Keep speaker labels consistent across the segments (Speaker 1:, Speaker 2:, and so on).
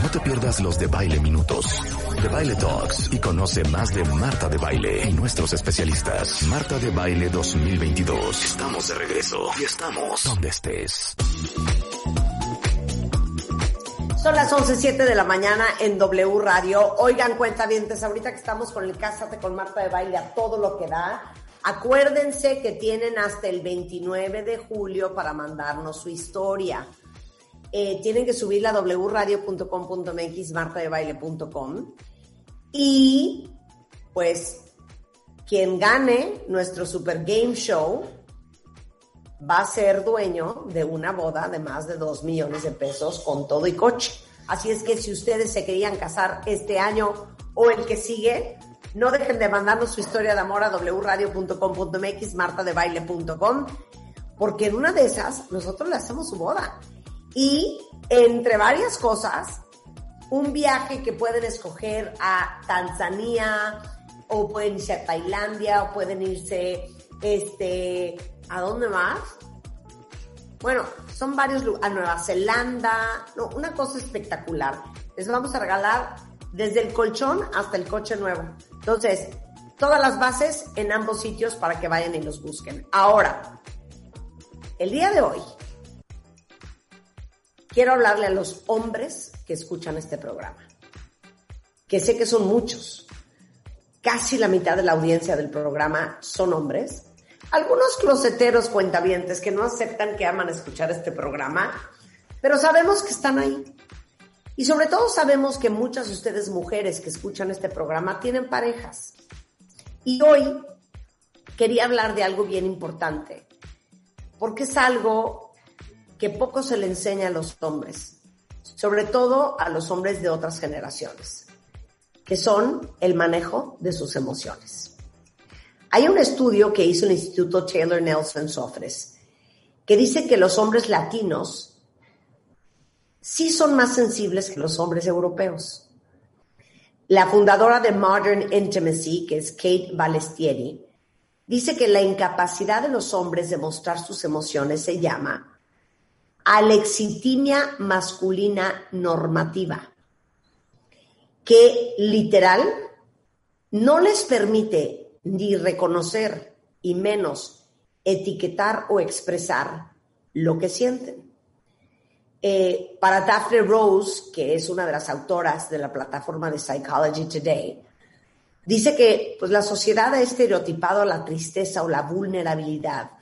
Speaker 1: No te pierdas los de Baile Minutos, de Baile Talks y conoce más de Marta de Baile y nuestros especialistas. Marta de Baile 2022. Estamos de regreso y estamos donde estés.
Speaker 2: Son las 11.07 de la mañana en W Radio. Oigan, cuentavientes, ahorita que estamos con el Cásate con Marta de Baile a todo lo que da, acuérdense que tienen hasta el 29 de julio para mandarnos su historia. Eh, tienen que subirla a wradio.com.mx, martadebaile.com. Y, pues, quien gane nuestro Super Game Show va a ser dueño de una boda de más de 2 millones de pesos con todo y coche. Así es que si ustedes se querían casar este año o el que sigue, no dejen de mandarnos su historia de amor a wradio.com.mx, martadebaile.com, porque en una de esas nosotros le hacemos su boda. Y entre varias cosas, un viaje que pueden escoger a Tanzania, o pueden irse a Tailandia, o pueden irse este, ¿A dónde más? Bueno, son varios a Nueva Zelanda, no, una cosa espectacular. Les vamos a regalar desde el colchón hasta el coche nuevo. Entonces, todas las bases en ambos sitios para que vayan y los busquen. Ahora, el día de hoy, quiero hablarle a los hombres que escuchan este programa, que sé que son muchos. Casi la mitad de la audiencia del programa son hombres algunos closeteros cuentavientes que no aceptan que aman escuchar este programa, pero sabemos que están ahí. Y sobre todo sabemos que muchas de ustedes mujeres que escuchan este programa tienen parejas. Y hoy quería hablar de algo bien importante, porque es algo que poco se le enseña a los hombres, sobre todo a los hombres de otras generaciones, que son el manejo de sus emociones. Hay un estudio que hizo el Instituto Taylor Nelson Sofres que dice que los hombres latinos sí son más sensibles que los hombres europeos. La fundadora de Modern Intimacy, que es Kate Balestieri, dice que la incapacidad de los hombres de mostrar sus emociones se llama alexitimia masculina normativa, que literal no les permite ni reconocer y menos etiquetar o expresar lo que sienten. Eh, para Daphne Rose, que es una de las autoras de la plataforma de Psychology Today, dice que pues, la sociedad ha estereotipado la tristeza o la vulnerabilidad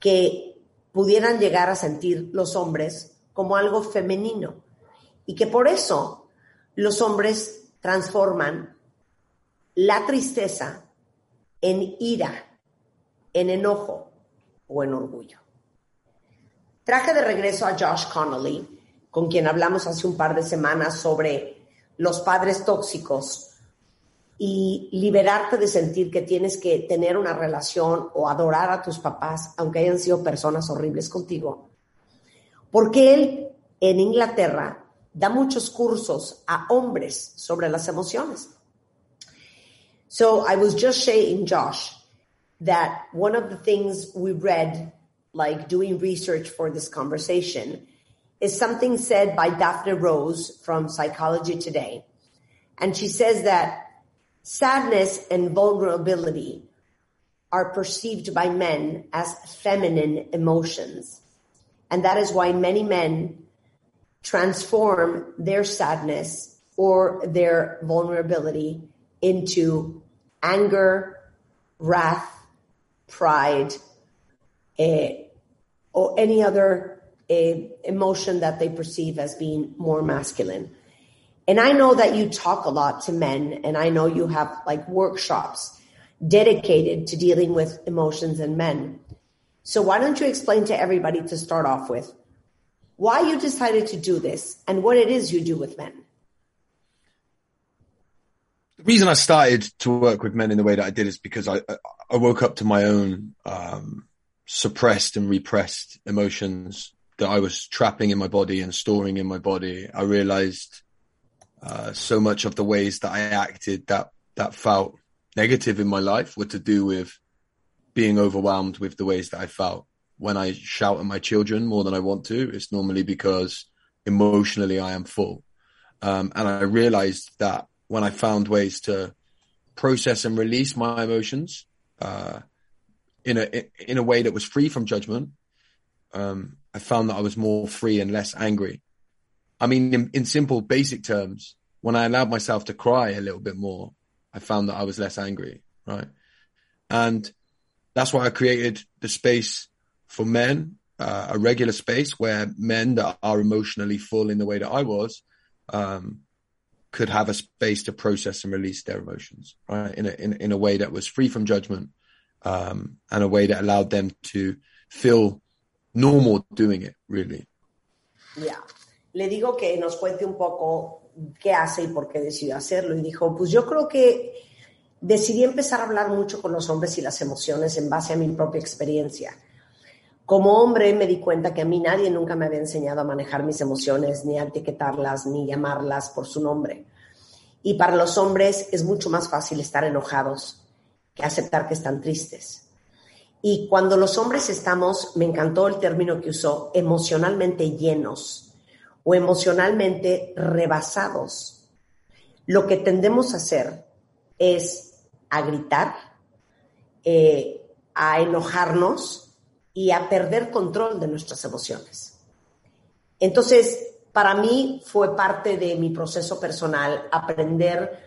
Speaker 2: que pudieran llegar a sentir los hombres como algo femenino y que por eso los hombres transforman la tristeza en ira, en enojo o en orgullo. Traje de regreso a Josh Connolly, con quien hablamos hace un par de semanas sobre los padres tóxicos y liberarte de sentir que tienes que tener una relación o adorar a tus papás, aunque hayan sido personas horribles contigo. Porque él en Inglaterra da muchos cursos a hombres sobre las emociones. So I was just saying, Josh, that one of the things we read, like doing research for this conversation, is something said by Daphne Rose from Psychology Today. And she says that sadness and vulnerability are perceived by men as feminine emotions. And that is why many men transform their sadness or their vulnerability into anger, wrath, pride, uh, or any other uh, emotion that they perceive as being more masculine. And I know that you talk a lot to men, and I know you have like workshops dedicated to dealing with emotions and men. So why don't you explain to everybody to start off with why you decided to do this and what it is you do with men?
Speaker 3: the reason I started to work with men in the way that I did is because I, I woke up to my own, um, suppressed and repressed emotions that I was trapping in my body and storing in my body. I realized uh, so much of the ways that I acted that that felt negative in my life were to do with being overwhelmed with the ways that I felt. When I shout at my children more than I want to, it's normally because emotionally I am full. Um, and I realized that when I found ways to process and release my emotions uh, in a in a way that was free from judgment, um, I found that I was more free and less angry. I mean, in, in simple, basic terms, when I allowed myself to cry a little bit more, I found that I was less angry, right? And that's why I created the space for men, uh, a regular space where men that are emotionally full in the way that I was, um, could have a space to process and release their emotions, right? In a, in, in a way that was free from judgment, um, and a way that allowed them to feel normal doing it, really.
Speaker 2: Yeah. Le digo que nos cuente un poco qué hace y por qué decidió hacerlo. Y dijo, pues yo creo que decidí empezar a hablar mucho con los hombres y las emociones en base a mi propia experiencia. Como hombre me di cuenta que a mí nadie nunca me había enseñado a manejar mis emociones, ni a etiquetarlas, ni llamarlas por su nombre. Y para los hombres es mucho más fácil estar enojados que aceptar que están tristes. Y cuando los hombres estamos, me encantó el término que usó, emocionalmente llenos o emocionalmente rebasados, lo que tendemos a hacer es a gritar, eh, a enojarnos y a perder control de nuestras emociones. Entonces, para mí fue parte de mi proceso personal aprender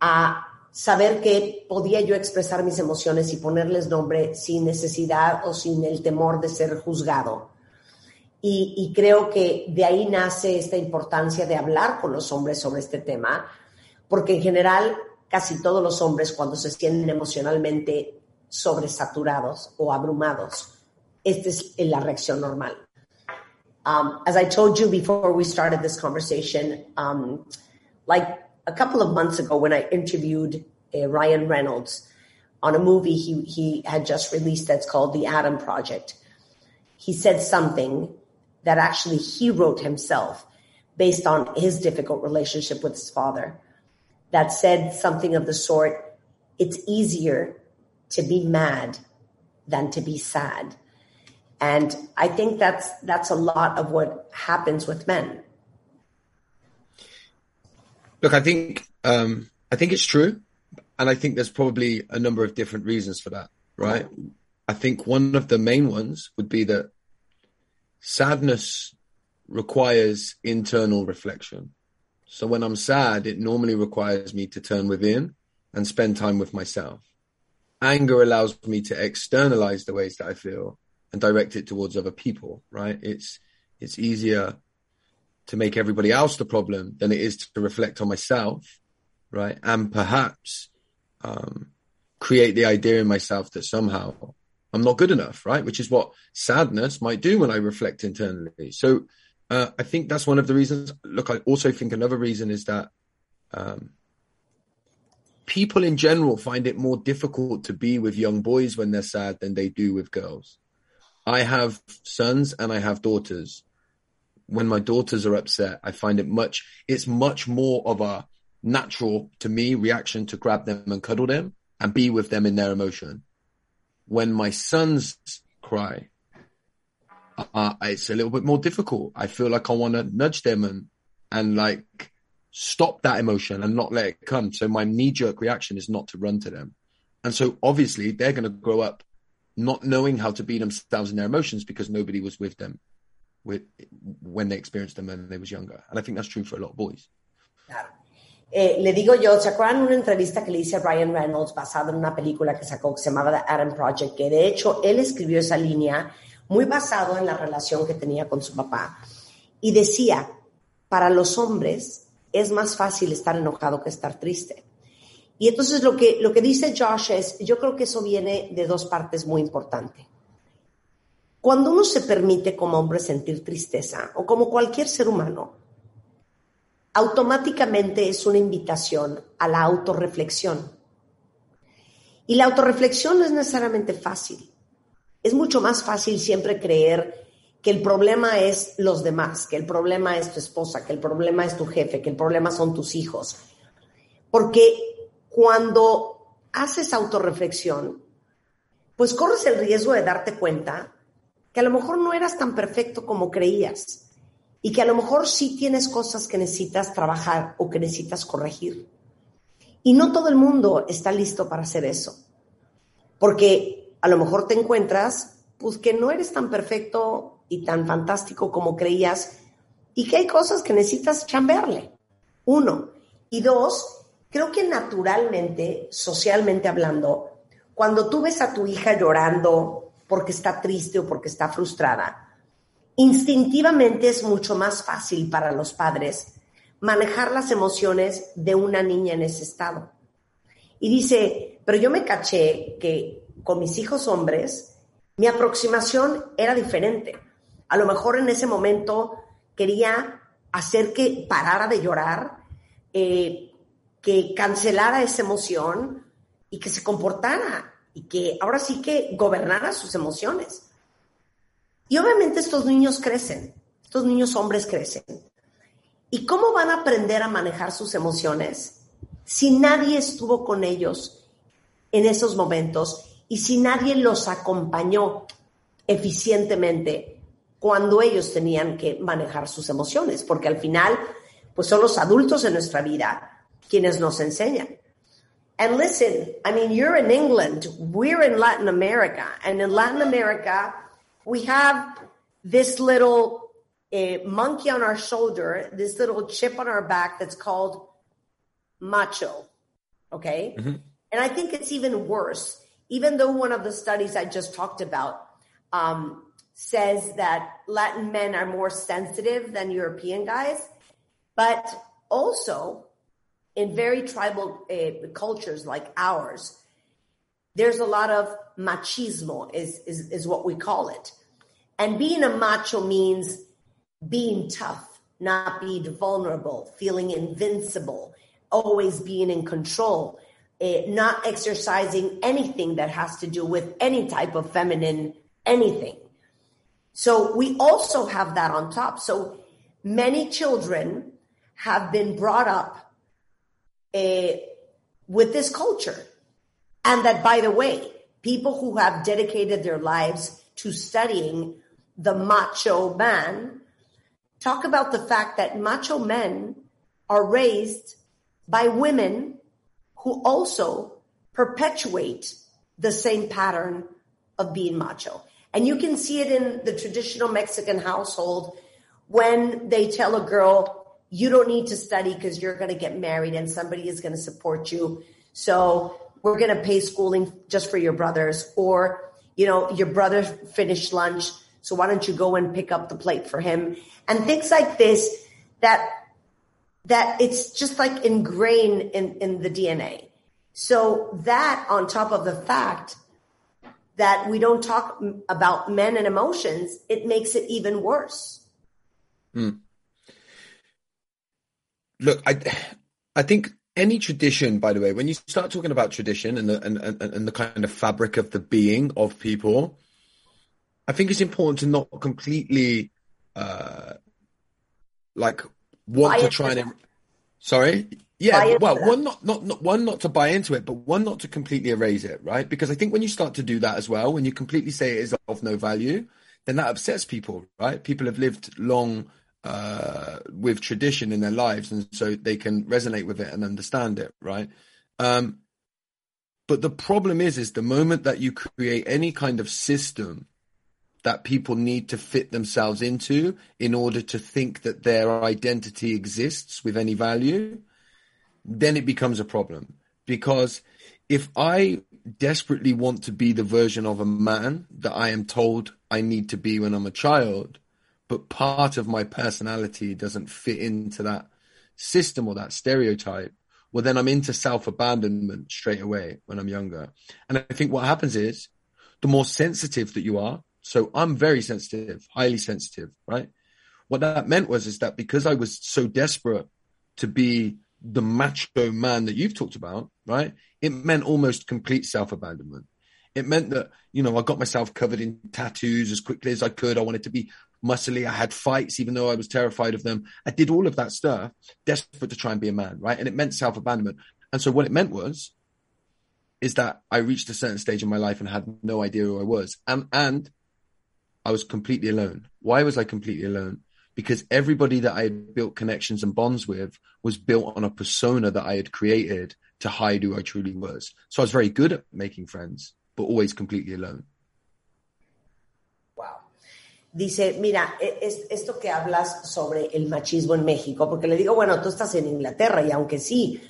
Speaker 2: a saber que podía yo expresar mis emociones y ponerles nombre sin necesidad o sin el temor de ser juzgado. Y, y, creo que de ahí nace esta importancia de hablar con los hombres sobre este tema, porque en general casi todos los hombres cuando se sienten emocionalmente sobresaturados o abrumados, esta es la reacción normal. Um, as I told you before we started this conversation, um, like a couple of months ago when I interviewed uh, Ryan Reynolds on a movie he, he had just released that's called The Adam Project. He said something that actually he wrote himself based on his difficult relationship with his father that said something of the sort, it's easier to be mad than to be sad. And I think that's that's a lot of what happens with men.
Speaker 3: Look, I think um, I think it's true, and I think there's probably a number of different reasons for that. Right? I think one of the main ones would be that sadness requires internal reflection. So when I'm sad, it normally requires me to turn within and spend time with myself. Anger allows me to externalize the ways that I feel and direct it towards other people, right? It's, it's easier to make everybody else the problem than it is to reflect on myself, right? And perhaps um, create the idea in myself that somehow I'm not good enough, right? Which is what sadness might do when I reflect internally. So uh, I think that's one of the reasons. Look, I also think another reason is that um, people in general find it more difficult to be with young boys when they're sad than they do with girls. I have sons and I have daughters when my daughters are upset, I find it much, it's much more of a natural to me reaction to grab them and cuddle them and be with them in their emotion. When my sons cry, uh, it's a little bit more difficult. I feel like I want to nudge them and, and like stop that emotion and not let it come. So my knee jerk reaction is not to run to them. And so obviously they're going to grow up not knowing how to be themselves in their emotions because nobody was with them with, when they experienced them when they was younger. And I think that's true for a lot of boys.
Speaker 2: Claro. Eh, le digo yo, ¿se acuerdan una entrevista que le hice a Ryan Reynolds basada en una película que sacó que se llamaba The Adam Project? Que de hecho él escribió esa línea muy basado en la relación que tenía con su papá. Y decía, para los hombres es más fácil estar enojado que estar triste. Y entonces lo que, lo que dice Josh es, yo creo que eso viene de dos partes muy importantes. Cuando uno se permite como hombre sentir tristeza, o como cualquier ser humano, automáticamente es una invitación a la autorreflexión. Y la autorreflexión no es necesariamente fácil. Es mucho más fácil siempre creer que el problema es los demás, que el problema es tu esposa, que el problema es tu jefe, que el problema son tus hijos. Porque cuando haces autorreflexión, pues corres el riesgo de darte cuenta que a lo mejor no eras tan perfecto como creías y que a lo mejor sí tienes cosas que necesitas trabajar o que necesitas corregir. Y no todo el mundo está listo para hacer eso, porque a lo mejor te encuentras pues que no eres tan perfecto y tan fantástico como creías y que hay cosas que necesitas chambearle. Uno. Y dos, creo que naturalmente, socialmente hablando, cuando tú ves a tu hija llorando porque está triste o porque está frustrada, instintivamente es mucho más fácil para los padres manejar las emociones de una niña en ese estado. Y dice, pero yo me caché que con mis hijos hombres, mi aproximación era diferente. A lo mejor en ese momento quería hacer que parara de llorar, eh, que cancelara esa emoción y que se comportara y que ahora sí que gobernara sus emociones. Y obviamente estos niños crecen, estos niños hombres crecen. ¿Y cómo van a aprender a manejar sus emociones si nadie estuvo con ellos en esos momentos y si nadie los acompañó eficientemente cuando ellos tenían que manejar sus emociones, porque al final, pues son los adultos en nuestra vida quienes nos enseñan. And listen, I mean, you're in England, we're in Latin America, and in Latin America, we have this little uh, monkey on our shoulder, this little chip on our back that's called macho. Okay. Mm-hmm. And I think it's even worse even though one of the studies I just talked about um, says that Latin men are more sensitive than European guys, but also in very tribal uh, cultures like ours, there's a lot of machismo is, is, is what we call it. And being a macho means being tough, not being vulnerable, feeling invincible, always being in control uh, not exercising anything that has to do with any type of feminine anything. So we also have that on top. So many children have been brought up uh, with this culture. And that, by the way, people who have dedicated their lives to studying the macho man talk about the fact that macho men are raised by women who also perpetuate the same pattern of being macho. And you can see it in the traditional Mexican household when they tell a girl, you don't need to study because you're going to get married and somebody is going to support you. So we're going to pay schooling just for your brothers or, you know, your brother finished lunch. So why don't you go and pick up the plate for him and things like this that that it's just like ingrained in, in the DNA. So that on top of the fact that we don't talk about men and emotions, it makes it even worse.
Speaker 3: Mm. Look, I, I think any tradition, by the way, when you start talking about tradition and the, and, and, and the kind of fabric of the being of people, I think it's important to not completely, uh, like want to try and sorry? Yeah well one not, not not one not to buy into it but one not to completely erase it right? Because i think when you start to do that as well when you completely say it is of no value then that upsets people right? People have lived long uh, with tradition in their lives and so they can resonate with it and understand it right um, but the problem is is the moment that you create any kind of system that people need to fit themselves into in order to think that their identity exists with any value, then it becomes a problem. Because if I desperately want to be the version of a man that I am told I need to be when I'm a child, but part of my personality doesn't fit into that system or that stereotype, well, then I'm into self abandonment straight away when I'm younger. And I think what happens is the more sensitive that you are, so I'm very sensitive, highly sensitive, right? What that meant was is that because I was so desperate to be the macho man that you've talked about, right? It meant almost complete self abandonment. It meant that, you know, I got myself covered in tattoos as quickly as I could. I wanted to be muscly. I had fights, even though I was terrified of them. I did all of that stuff, desperate to try and be a man, right? And it meant self abandonment. And so what it meant was, is that I reached a certain stage in my life and had no idea who I was. And, and I was completely alone. Why was I completely alone? Because everybody that I had built connections and bonds with was built on a persona that I had created to hide who I truly was. So I was very good at making friends, but always completely alone.
Speaker 2: Dice, mira, e, es, esto que hablas sobre el machismo en México, porque le digo, bueno, tú estás en Inglaterra y aunque sí,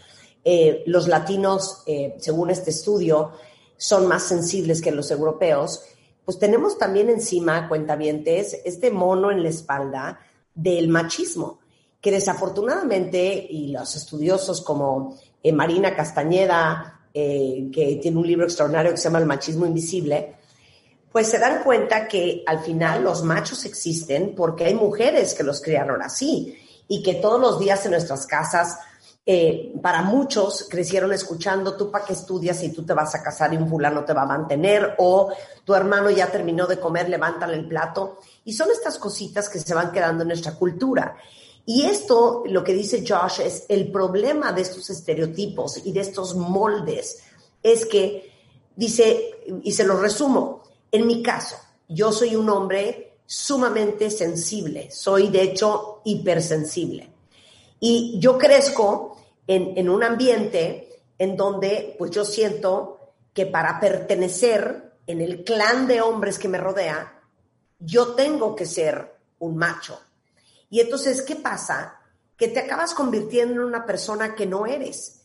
Speaker 2: eh, los latinos, eh, según este estudio, son más sensibles que los europeos, pues tenemos también encima, cuentavientes, este mono en la espalda del machismo, que desafortunadamente, y los estudiosos como eh, Marina Castañeda, que tiene un libro extraordinario que se llama El machismo invisible, pues se dan cuenta que al final los machos existen porque hay mujeres que los criaron así y que todos los días en nuestras casas eh, para muchos crecieron escuchando, tú para qué estudias y tú te vas a casar y un fulano te va a mantener, o tu hermano ya terminó de comer, levántale el plato. Y son estas cositas que se van quedando en nuestra cultura. Y esto, lo que dice Josh, es el problema de estos estereotipos y de estos moldes, es que dice, y se lo resumo, en mi caso, yo soy un hombre sumamente sensible, soy de hecho hipersensible. Y yo crezco en, un ambiente en donde pues yo siento que para pertenecer en el clan de hombres que me rodea, yo tengo que ser un macho. Y entonces, ¿qué pasa? Que te acabas convirtiendo en una persona que no eres.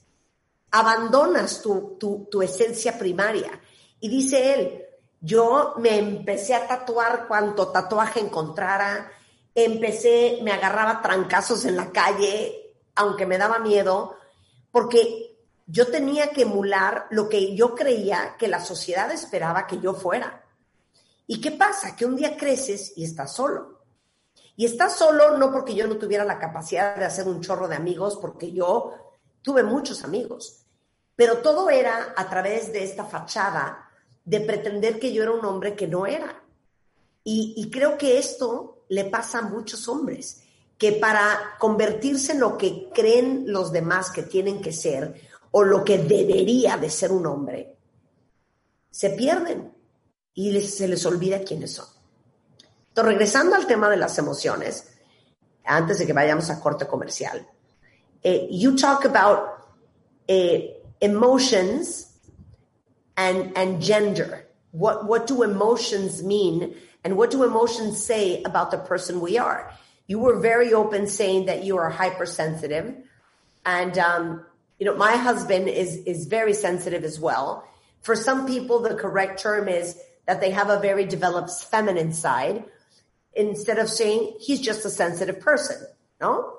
Speaker 2: Abandonas tu, tu, tu esencia primaria. Y dice él, yo me empecé a tatuar cuanto tatuaje encontrara, empecé, me agarraba trancazos en la calle, aunque me daba miedo, porque yo tenía que emular lo que yo creía que la sociedad esperaba que yo fuera. ¿Y qué pasa? Que un día creces y estás solo. Y estás solo no porque yo no tuviera la capacidad de hacer un chorro de amigos, porque yo tuve muchos amigos, pero todo era a través de esta fachada de pretender que yo era un hombre que no era. Y, creo que esto le pasa a muchos hombres, que para convertirse en lo que creen los demás que tienen que ser o lo que debería de ser un hombre, se pierden y se les olvida quiénes son. Entonces, regresando al tema de las emociones, antes de que vayamos a corte comercial, eh, you talk about eh, emotions and, and gender. What, what do emotions mean And what do emotions say about the person we are? You were very open saying that you are hypersensitive. And, um, you know, my husband is, is very sensitive as well. For some people, the correct term is that they have a very developed feminine side instead of saying he's just a sensitive person. No?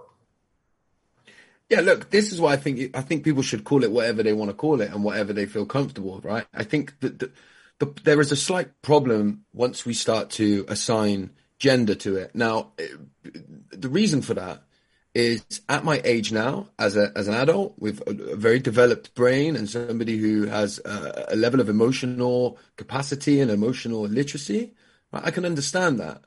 Speaker 3: Yeah, look, this is why I think I think people should call it whatever they want to call it and whatever they feel comfortable with, right? I think that the, the, there is a slight problem once we start to assign gender to it. Now, eh, the reason for that is at my age now, as a as an adult with a, a very developed brain and somebody who has a, a, level of emotional capacity and emotional literacy, right, I can understand that.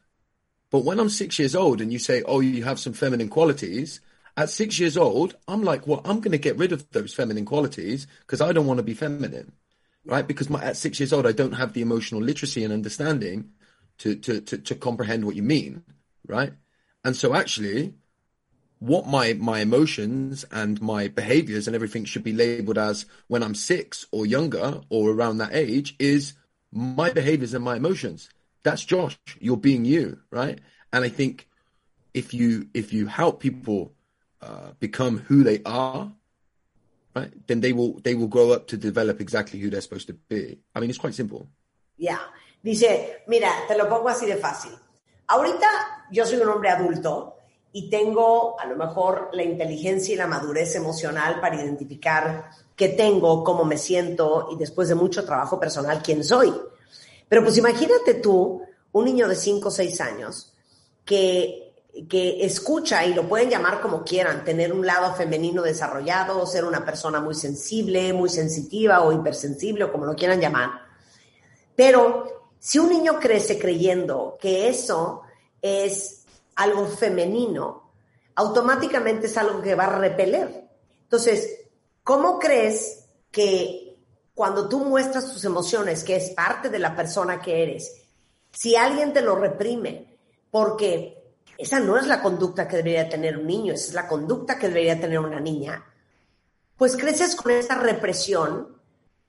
Speaker 3: But when I'm six years old and you say, "Oh, you have some feminine qualities," at six years old, I'm like, "Well, I'm going to get rid of those feminine qualities because I don't want to be feminine." right? Because my, at six years old, I don't have the emotional literacy and understanding to, to, to, to comprehend what you mean, right? And so actually, what my, my emotions and my behaviors and everything should be labeled as when I'm six or younger or around that age is my behaviors and my emotions. That's Josh. You're being you, right? And I think if you, if you help people uh, become who they are right? Then they will they will grow up to develop exactly who they're supposed to be. I mean, it's quite simple.
Speaker 2: Yeah. Dice, mira, te lo pongo así de fácil. Ahorita yo soy un hombre adulto y tengo a lo mejor la inteligencia y la madurez emocional para identificar qué tengo, cómo me siento y después de mucho trabajo personal quién soy. Pero pues imagínate tú, un niño de 5 o 6 años que que escucha, y lo pueden llamar como quieran, tener un lado femenino desarrollado, ser una persona muy sensible, muy sensitiva o hipersensible, o como lo quieran llamar. Pero si un niño crece creyendo que eso es algo femenino, automáticamente es algo que va a repeler. Entonces, ¿cómo crees que cuando tú muestras tus emociones, que es parte de la persona que eres, si alguien te lo reprime, porque esa no es la conducta que debería tener un niño, esa es la conducta que debería tener una niña, pues creces con esa represión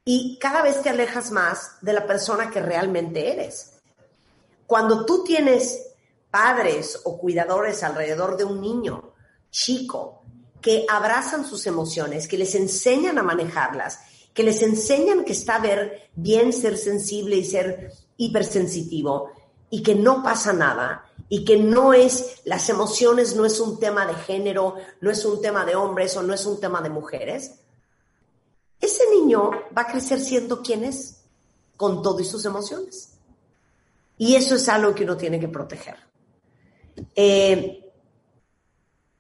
Speaker 2: y cada vez te alejas más de la persona que realmente eres. Cuando tú tienes padres o cuidadores alrededor de un niño chico que abrazan sus emociones, que les enseñan a manejarlas, que les enseñan que está ver bien ser sensible y ser hipersensitivo y que no pasa nada y que no es, las emociones no es un tema de género, no es un tema de hombres o no es un tema de mujeres, ese niño va a crecer siendo quien es, con todo sus emociones. Y eso es algo que uno tiene que proteger. Eh,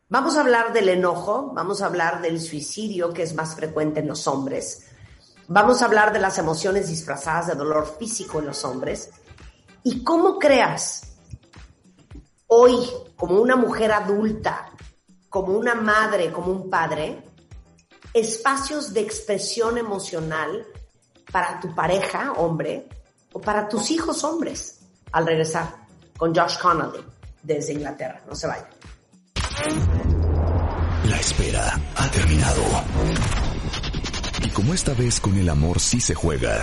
Speaker 2: vamos a hablar del enojo, vamos a hablar del suicidio, que es más frecuente en los hombres. Vamos a hablar de las emociones disfrazadas de dolor físico en los hombres. Y cómo creas hoy, como una mujer adulta, como una madre, como un padre, espacios de expresión emocional para tu pareja, hombre, o para tus hijos, hombres, al regresar con Josh Connolly desde Inglaterra. No se vayan.
Speaker 1: La espera ha terminado. Y como esta vez con el amor sí se juega.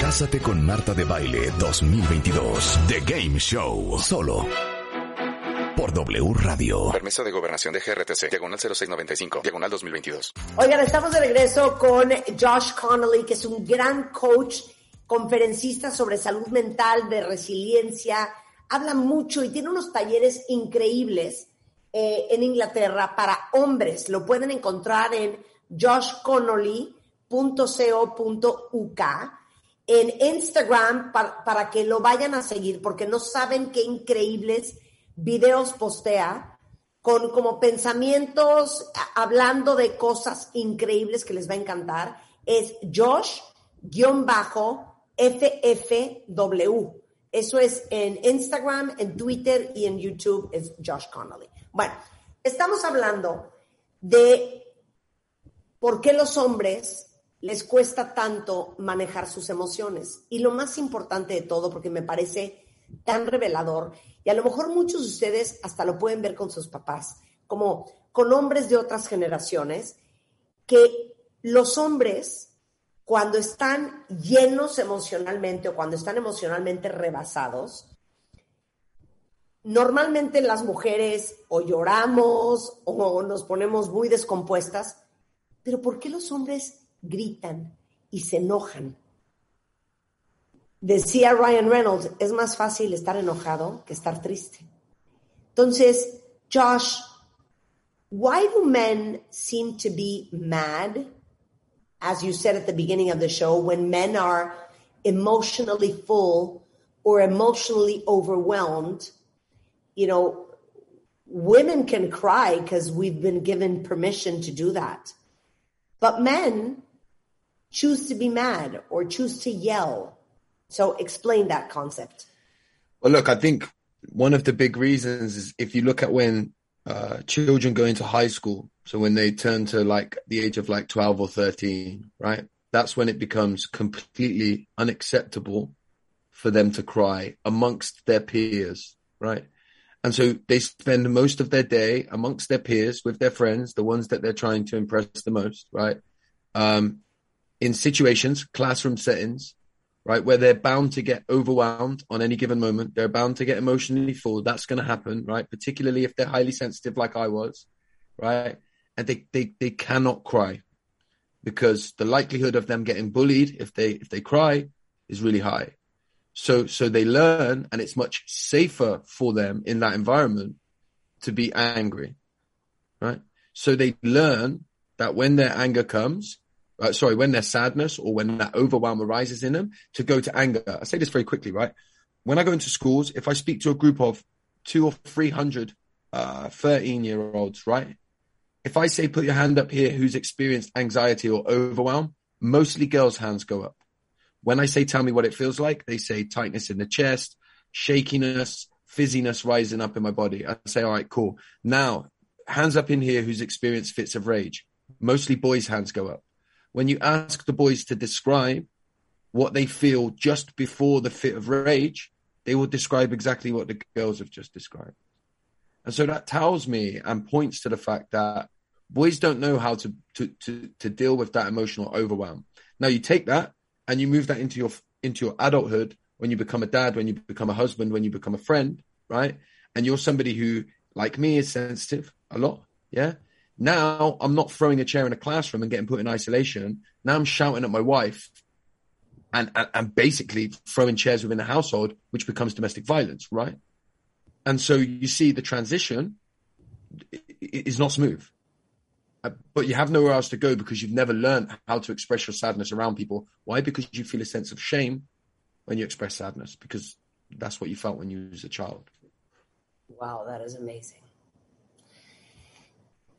Speaker 1: Cásate con Marta de Baile 2022. The Game Show. Solo por W Radio.
Speaker 4: Permiso de gobernación de GRTC, diagonal 0695, diagonal 2022.
Speaker 2: Oigan, estamos de regreso con Josh Connolly, que es un gran coach, conferencista sobre salud mental, de resiliencia. Habla mucho y tiene unos talleres increíbles eh, en Inglaterra para hombres. Lo pueden encontrar en joshconnolly.co.uk en Instagram para, para, que lo vayan a seguir porque no saben qué increíbles videos postea con como pensamientos, hablando de cosas increíbles que les va a encantar. Es Josh-FFW. Eso es en Instagram, en Twitter y en YouTube es Josh Connolly. Bueno, estamos hablando de por qué los hombres les cuesta tanto manejar sus emociones. Y lo más importante de todo, porque me parece tan revelador, y a lo mejor muchos de ustedes hasta lo pueden ver con sus papás, como con hombres de otras generaciones, que los hombres, cuando están llenos emocionalmente o cuando están emocionalmente rebasados, normalmente las mujeres o lloramos o nos ponemos muy descompuestas, pero ¿por qué los hombres gritan y se enojan? Decía Ryan Reynolds, es más fácil estar enojado que estar triste. Entonces, Josh, why do men seem to be mad, as you said at the beginning of the show, when men are emotionally full or emotionally overwhelmed? You know, women can cry because we've been given permission to do that. But men choose to be mad or choose to yell so explain that concept.
Speaker 3: Well, look, I think one of the big reasons is if you look at when uh, children go into high school, so when they turn to like the age of like 12 or 13, right? That's when it becomes completely unacceptable for them to cry amongst their peers, right? And so they spend most of their day amongst their peers with their friends, the ones that they're trying to impress the most, right? Um, in situations, classroom settings right? Where they're bound to get overwhelmed on any given moment. They're bound to get emotionally full. That's going to happen, right? Particularly if they're highly sensitive, like I was, right? And they, they, they cannot cry because the likelihood of them getting bullied if they, if they cry is really high. So, so they learn and it's much safer for them in that environment to be angry, right? So they learn that when their anger comes, uh, sorry, when their sadness or when that overwhelm arises in them, to go to anger. I say this very quickly, right? When I go into schools, if I speak to a group of two or three hundred uh, 13 year olds, right? If I say, put your hand up here, who's experienced anxiety or overwhelm, mostly girls' hands go up. When I say, tell me what it feels like, they say tightness in the chest, shakiness, fizziness rising up in my body. I say, all right, cool. Now, hands up in here who's experienced fits of rage. Mostly boys' hands go up. When you ask the boys to describe what they feel just before the fit of rage, they will describe exactly what the girls have just described. And so that tells me and points to the fact that boys don't know how to, to, to, to deal with that emotional overwhelm. Now you take that and you move that into your, into your adulthood when you become a dad, when you become a husband, when you become a friend, right? And you're somebody who, like me, is sensitive a lot. Yeah. Now I'm not throwing a chair in a classroom and getting put in isolation. Now I'm shouting at my wife and, and, and basically throwing chairs within the household, which becomes domestic violence, right? And so you see the transition is not smooth. Uh, but you have nowhere else to go because you've never learned how to express your sadness around people. Why? Because you feel a sense of shame when you express sadness because that's what you felt when you was a child.
Speaker 2: Wow, that is amazing.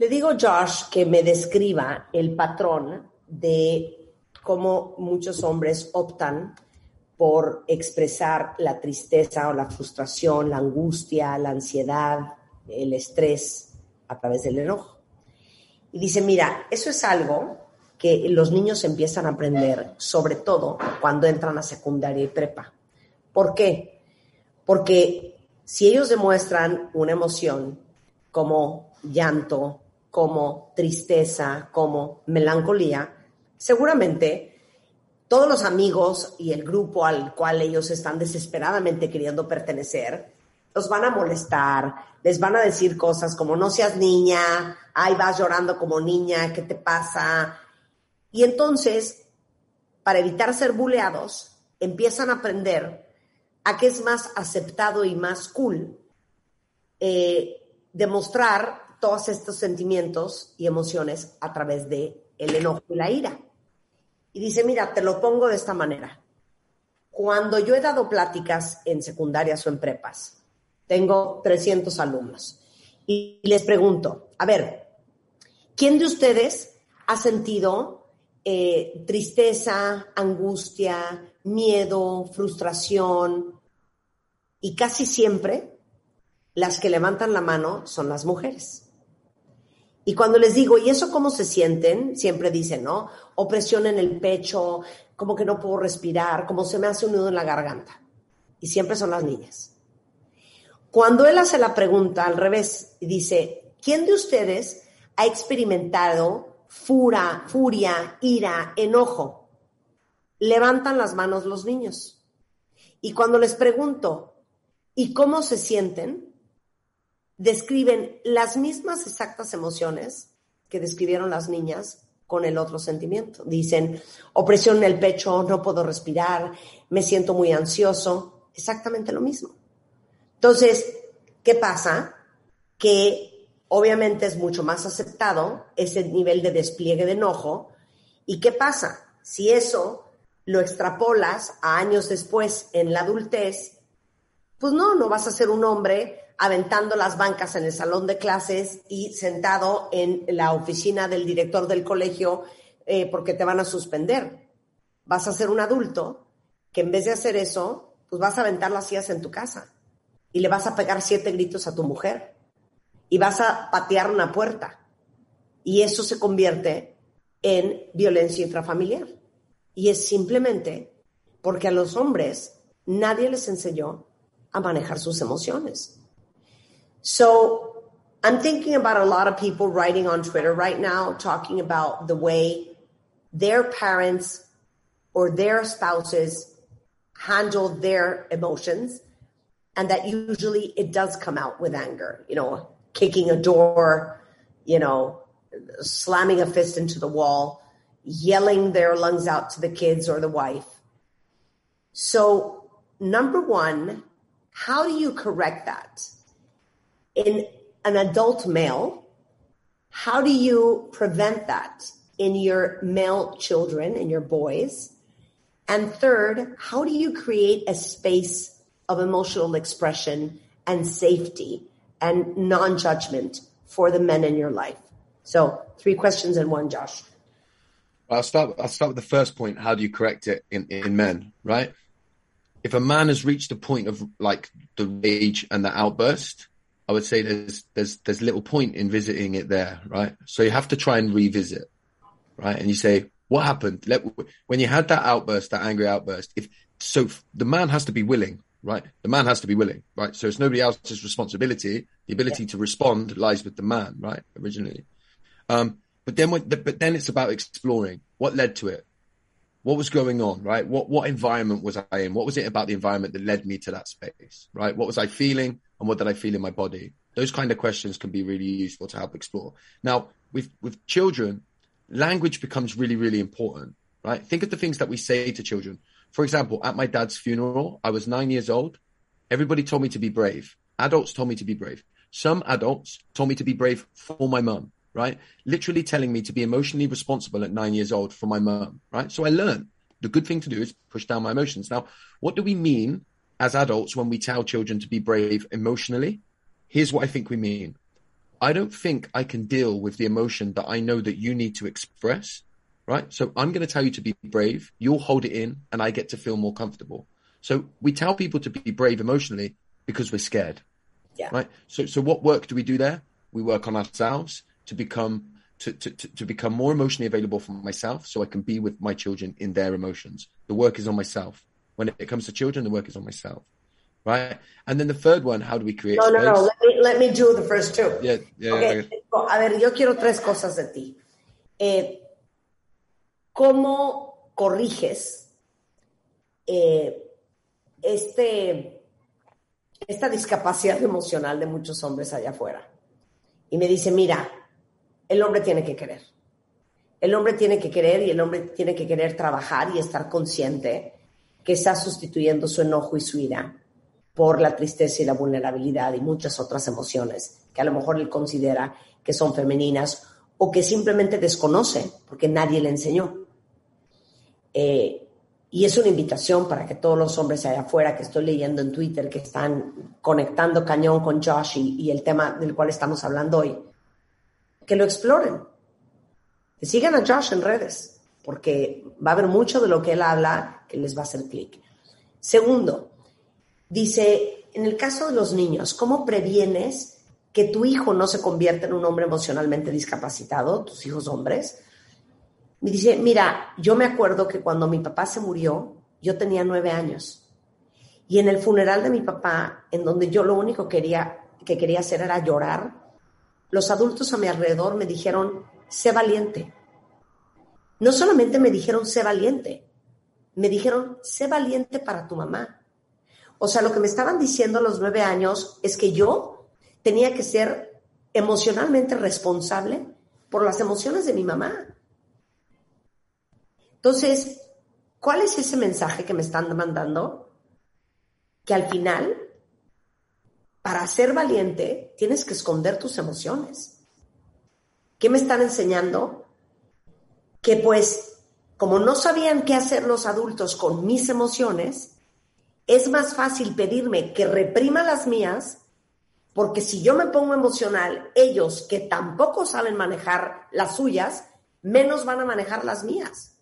Speaker 2: Le digo a Josh que me describa el patrón de cómo muchos hombres optan por expresar la tristeza o la frustración, la angustia, la ansiedad, el estrés a través del enojo. Y dice, mira, eso es algo que los niños empiezan a aprender, sobre todo cuando entran a secundaria y prepa. ¿Por qué? Porque si ellos demuestran una emoción como llanto, como tristeza, como melancolía, seguramente todos los amigos y el grupo al cual ellos están desesperadamente queriendo pertenecer, los van a molestar, les van a decir cosas como no seas niña, ay vas llorando como niña, ¿qué te pasa? Y entonces, para evitar ser buleados, empiezan a aprender a que es más aceptado y más cool eh, demostrar todos estos sentimientos y emociones a través de el enojo y la ira. Y dice, mira, te lo pongo de esta manera. Cuando yo he dado pláticas en secundarias o en prepas, tengo 300 alumnos y les pregunto, a ver, ¿quién de ustedes ha sentido eh, tristeza, angustia, miedo, frustración? Y casi siempre las que levantan la mano son las mujeres. Y cuando les digo, ¿y eso cómo se sienten? Siempre dicen, ¿no? Opresión en el pecho, como que no puedo respirar, como se me hace un nudo en la garganta. Y siempre son las niñas. Cuando él hace la pregunta al revés y dice, ¿quién de ustedes ha experimentado fura, furia, ira, enojo? Levantan las manos los niños. Y cuando les pregunto, ¿y cómo se sienten? Describen las mismas exactas emociones que describieron las niñas con el otro sentimiento. Dicen, opresión en el pecho, no puedo respirar, me siento muy ansioso, exactamente lo mismo. Entonces, ¿qué pasa? Que obviamente es mucho más aceptado ese nivel de despliegue de enojo. ¿Y qué pasa? Si eso lo extrapolas a años después en la adultez, pues no, no vas a ser un hombre aventando las bancas en el salón de clases y sentado en la oficina del director del colegio eh, porque te van a suspender. Vas a ser un adulto que en vez de hacer eso, pues vas a aventar las sillas en tu casa y le vas a pegar siete gritos a tu mujer y vas a patear una puerta. Y eso se convierte en violencia intrafamiliar. Y es simplemente porque a los hombres nadie les enseñó a manejar sus emociones. So I'm thinking about a lot of people writing on Twitter right now, talking about the way their parents or their spouses handle their emotions. And that usually it does come out with anger, you know, kicking a door, you know, slamming a fist into the wall, yelling their lungs out to the kids or the wife. So number one, how do you correct that? In an adult male, how do you prevent that in your male children, in your boys? And third, how do you create a space of emotional expression and safety and non judgment for the men in your life? So, three questions in one, Josh.
Speaker 3: I'll start. I'll start with the first point. How do you correct it in, in men? Right. If a man has reached a point of like the rage and the outburst, I would say there's there's there's little point in visiting it there, right? So you have to try and revisit, right? And you say, what happened? Let, when you had that outburst, that angry outburst. If so, the man has to be willing, right? The man has to be willing, right? So it's nobody else's responsibility. The ability to respond lies with the man, right? Originally, um, but then, but then it's about exploring what led to it. What was going on, right? What what environment was I in? What was it about the environment that led me to that space, right? What was I feeling, and what did I feel in my body? Those kind of questions can be really useful to help explore. Now, with with children, language becomes really really important, right? Think of the things that we say to children. For example, at my dad's funeral, I was nine years old. Everybody told me to be brave. Adults told me to be brave. Some adults told me to be brave for my mum right? Literally telling me to be emotionally responsible at nine years old for my mum, right? So I learned the good thing to do is push down my emotions. Now, what do we mean as adults when we tell children to be brave emotionally? Here's what I think we mean. I don't think I can deal with the emotion that I know that you need to express, right? So I'm going to tell you to be brave. You'll hold it in and I get to feel more comfortable. So we tell people to be brave emotionally because we're scared.
Speaker 2: Yeah.
Speaker 3: Right. So, so what work do we do there? We work on ourselves to become to, to, to become more emotionally available for myself so I can be with my children in their emotions. The work is on myself. When it comes to children, the work is on myself. Right? And then the third one, how do we create
Speaker 2: No,
Speaker 3: space?
Speaker 2: no, no. Let me, let me do the first two.
Speaker 3: Yeah, yeah,
Speaker 2: okay.
Speaker 3: yeah.
Speaker 2: A ver, yo quiero tres cosas de ti. Eh, ¿Cómo corriges eh, este, esta discapacidad emocional de muchos hombres allá afuera? Y me dice, mira, el hombre tiene que querer. El hombre tiene que querer y el hombre tiene que querer trabajar y estar consciente que está sustituyendo su enojo y su ira por la tristeza y la vulnerabilidad y muchas otras emociones que a lo mejor él considera que son femeninas o que simplemente desconoce porque nadie le enseñó. Eh, y es una invitación para que todos los hombres allá afuera que estoy leyendo en Twitter, que están conectando cañón con Josh y, y el tema del cual estamos hablando hoy, que lo exploren. Que sigan a Josh en redes, porque va a haber mucho de lo que él habla que les va a hacer clic. Segundo, dice, en el caso de los niños, ¿cómo previenes que tu hijo no se convierta en un hombre emocionalmente discapacitado, tus hijos hombres? Me dice, mira, yo me acuerdo que cuando mi papá se murió, yo tenía nueve años. Y en el funeral de mi papá, en donde yo lo único quería, que quería hacer era llorar, los adultos a mi alrededor me dijeron, sé valiente. No solamente me dijeron, sé valiente, me dijeron, sé valiente para tu mamá. O sea, lo que me estaban diciendo a los nueve años es que yo tenía que ser emocionalmente responsable por las emociones de mi mamá. Entonces, ¿cuál es ese mensaje que me están mandando? Que al final para ser valiente tienes que esconder tus emociones. ¿Qué me están enseñando? Que pues, como no sabían qué hacer los adultos con mis emociones, es más fácil pedirme que reprima las mías, porque si yo me pongo emocional, ellos que tampoco saben manejar las suyas, menos van a manejar las mías.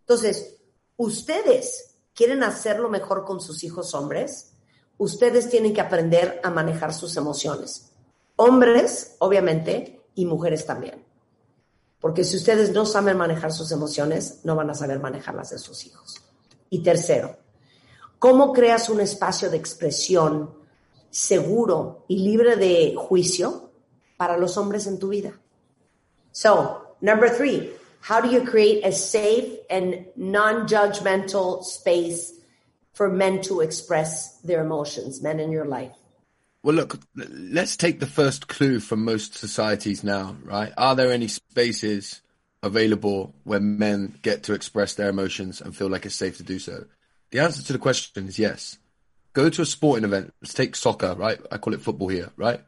Speaker 2: Entonces, ustedes quieren hacerlo mejor con sus hijos hombres, ustedes tienen que aprender a manejar sus emociones. Hombres, obviamente, y mujeres también. Porque si ustedes no saben manejar sus emociones, no van a saber manejar las de sus hijos. Y tercero, ¿cómo creas un espacio de expresión seguro y libre de juicio para los hombres en tu vida? So, number three, how do you create a safe and non-judgmental space for men to express their emotions, men in your life?
Speaker 3: Well, look, let's take the first clue from most societies now, right? Are there any spaces available where men get to express their emotions and feel like it's safe to do so? The answer to the question is yes. go to a sporting event. Let's take soccer, right? I call it football here, right?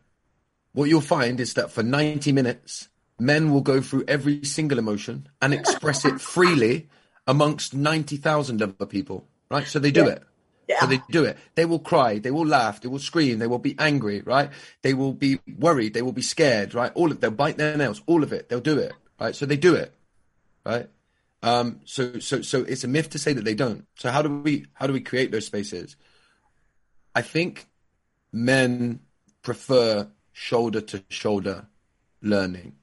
Speaker 3: What you'll find is that for 90 minutes, men will go through every single emotion and express it freely amongst 90,000 other people, right? So they do
Speaker 2: Yeah.
Speaker 3: it. So they do it. They will cry. They will laugh. They will scream. They will be angry, right? They will be worried. They will be scared, right? All of they'll bite their nails. All of it. They'll do it, right? So they do it, right? Um, so so so it's a myth to say that they don't. So how do we how do we create those spaces? I think men prefer shoulder to shoulder learning,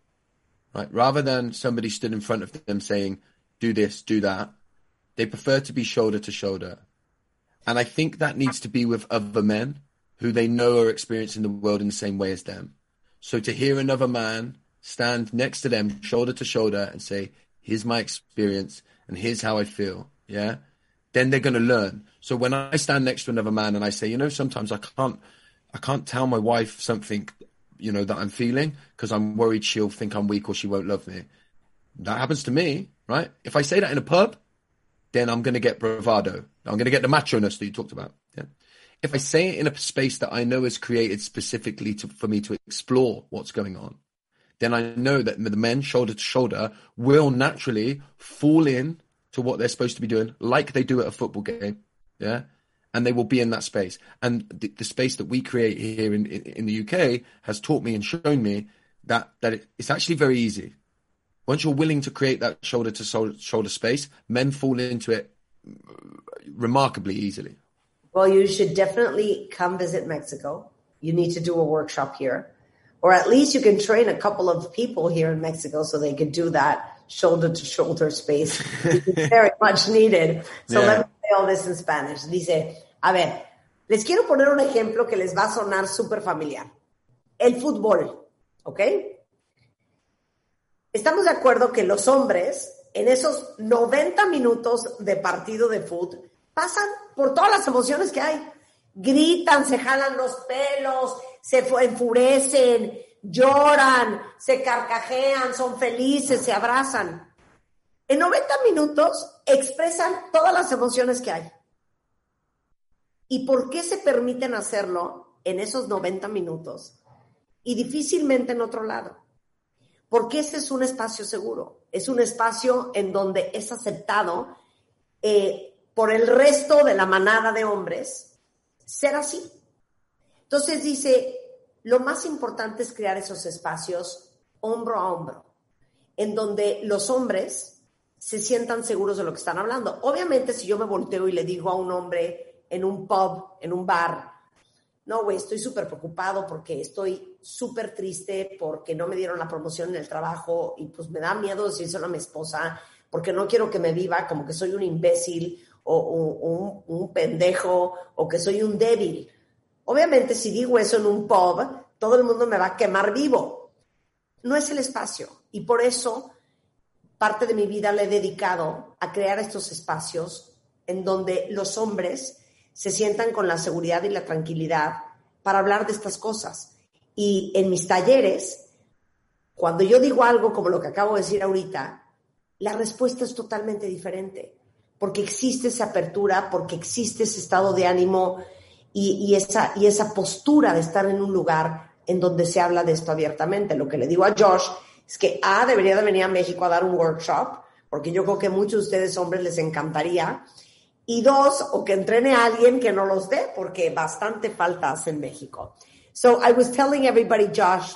Speaker 3: right? Rather than somebody stood in front of them saying, "Do this, do that." They prefer to be shoulder to shoulder. And I think that needs to be with other men who they know are experiencing the world in the same way as them. So to hear another man stand next to them, shoulder to shoulder, and say, here's my experience and here's how I feel, yeah, then they're going to learn. So when I stand next to another man and I say, you know, sometimes I can't, I can't tell my wife something, you know, that I'm feeling because I'm worried she'll think I'm weak or she won't love me. That happens to me, right? If I say that in a pub, then I'm going to get bravado. I'm going to get the macho-ness that you talked about. Yeah. If I say it in a space that I know is created specifically to, for me to explore what's going on, then I know that the men shoulder to shoulder will naturally fall in to what they're supposed to be doing, like they do at a football game. Yeah. And they will be in that space. And the, the space that we create here in, in, in the UK has taught me and shown me that, that it, it's actually very easy. Once you're willing to create that shoulder to shoulder, shoulder space, men fall into it remarkably easily.
Speaker 2: Well, you should definitely come visit Mexico. You need to do a workshop here. Or at least you can train a couple of people here in Mexico so they could do that shoulder to shoulder space. It's very much needed. So
Speaker 3: Yeah.
Speaker 2: let me say all this in Spanish. Dice, a ver, les quiero poner un ejemplo que les va a sonar súper familiar. El fútbol, ¿ok? Estamos de acuerdo que los hombres en esos 90 minutos de partido de fútbol pasan por todas las emociones que hay. Gritan, se jalan los pelos, se fu- enfurecen, lloran, se carcajean, son felices, se abrazan. En 90 minutos expresan todas las emociones que hay. ¿Y por qué se permiten hacerlo en esos 90 minutos y difícilmente en otro lado? Porque ese es un espacio seguro, es un espacio en donde es aceptado eh, por el resto de la manada de hombres ser así. Entonces dice, lo más importante es crear esos espacios hombro a hombro, en donde los hombres se sientan seguros de lo que están hablando. Obviamente, si yo me volteo y le digo a un hombre en un pub, en un bar, no, güey, estoy súper preocupado porque estoy súper triste porque no me dieron la promoción en el trabajo y pues me da miedo decírselo a mi esposa porque no quiero que me viva como que soy un imbécil o, un, un pendejo o que soy un débil. Obviamente, si digo eso en un pub, todo el mundo me va a quemar vivo. No es el espacio y por eso parte de mi vida le he dedicado a crear estos espacios en donde los hombres se sientan con la seguridad y la tranquilidad para hablar de estas cosas. Y en mis talleres, cuando yo digo algo como lo que acabo de decir ahorita, la respuesta es totalmente diferente, porque existe esa apertura, porque existe ese estado de ánimo y, y esa, y esa postura de estar en un lugar en donde se habla de esto abiertamente. Lo que le digo a Josh es que A, debería de venir a México a dar un workshop, porque yo creo que muchos de ustedes hombres les encantaría. Y dos, o que entrene a alguien que no los dé, porque bastante falta hace en México. So I was telling everybody, Josh,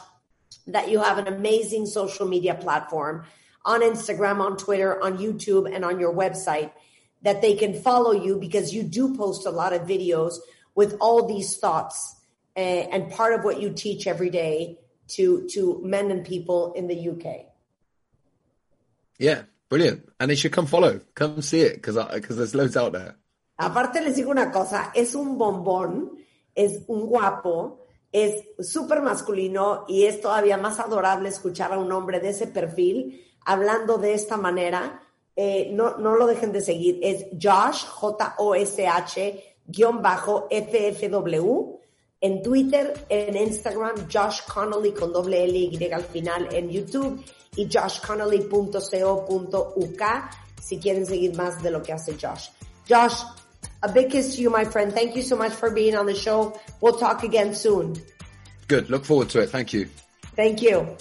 Speaker 2: that you have an amazing social media platform on Instagram, on Twitter, on YouTube, and on your website that they can follow you because you do post a lot of videos with all these thoughts uh, and part of what you teach every day to to men and people in the UK.
Speaker 3: Yeah, brilliant. And they should come follow, come see it because there's loads out there.
Speaker 2: Aparte les digo una cosa, es un bombón, es un guapo, es súper masculino y es todavía más adorable escuchar a un hombre de ese perfil hablando de esta manera. Eh, no, no lo dejen de seguir, es Josh, J-O-S-H, guion bajo FFW, en Twitter, en Instagram, Josh Connolly con doble L y al final en YouTube y joshconnolly.co.uk si quieren seguir más de lo que hace Josh. Josh, A big kiss to you, my friend. Thank you so much for being on the show. We'll talk again soon.
Speaker 3: Good. Look forward to it. Thank you.
Speaker 2: Thank you.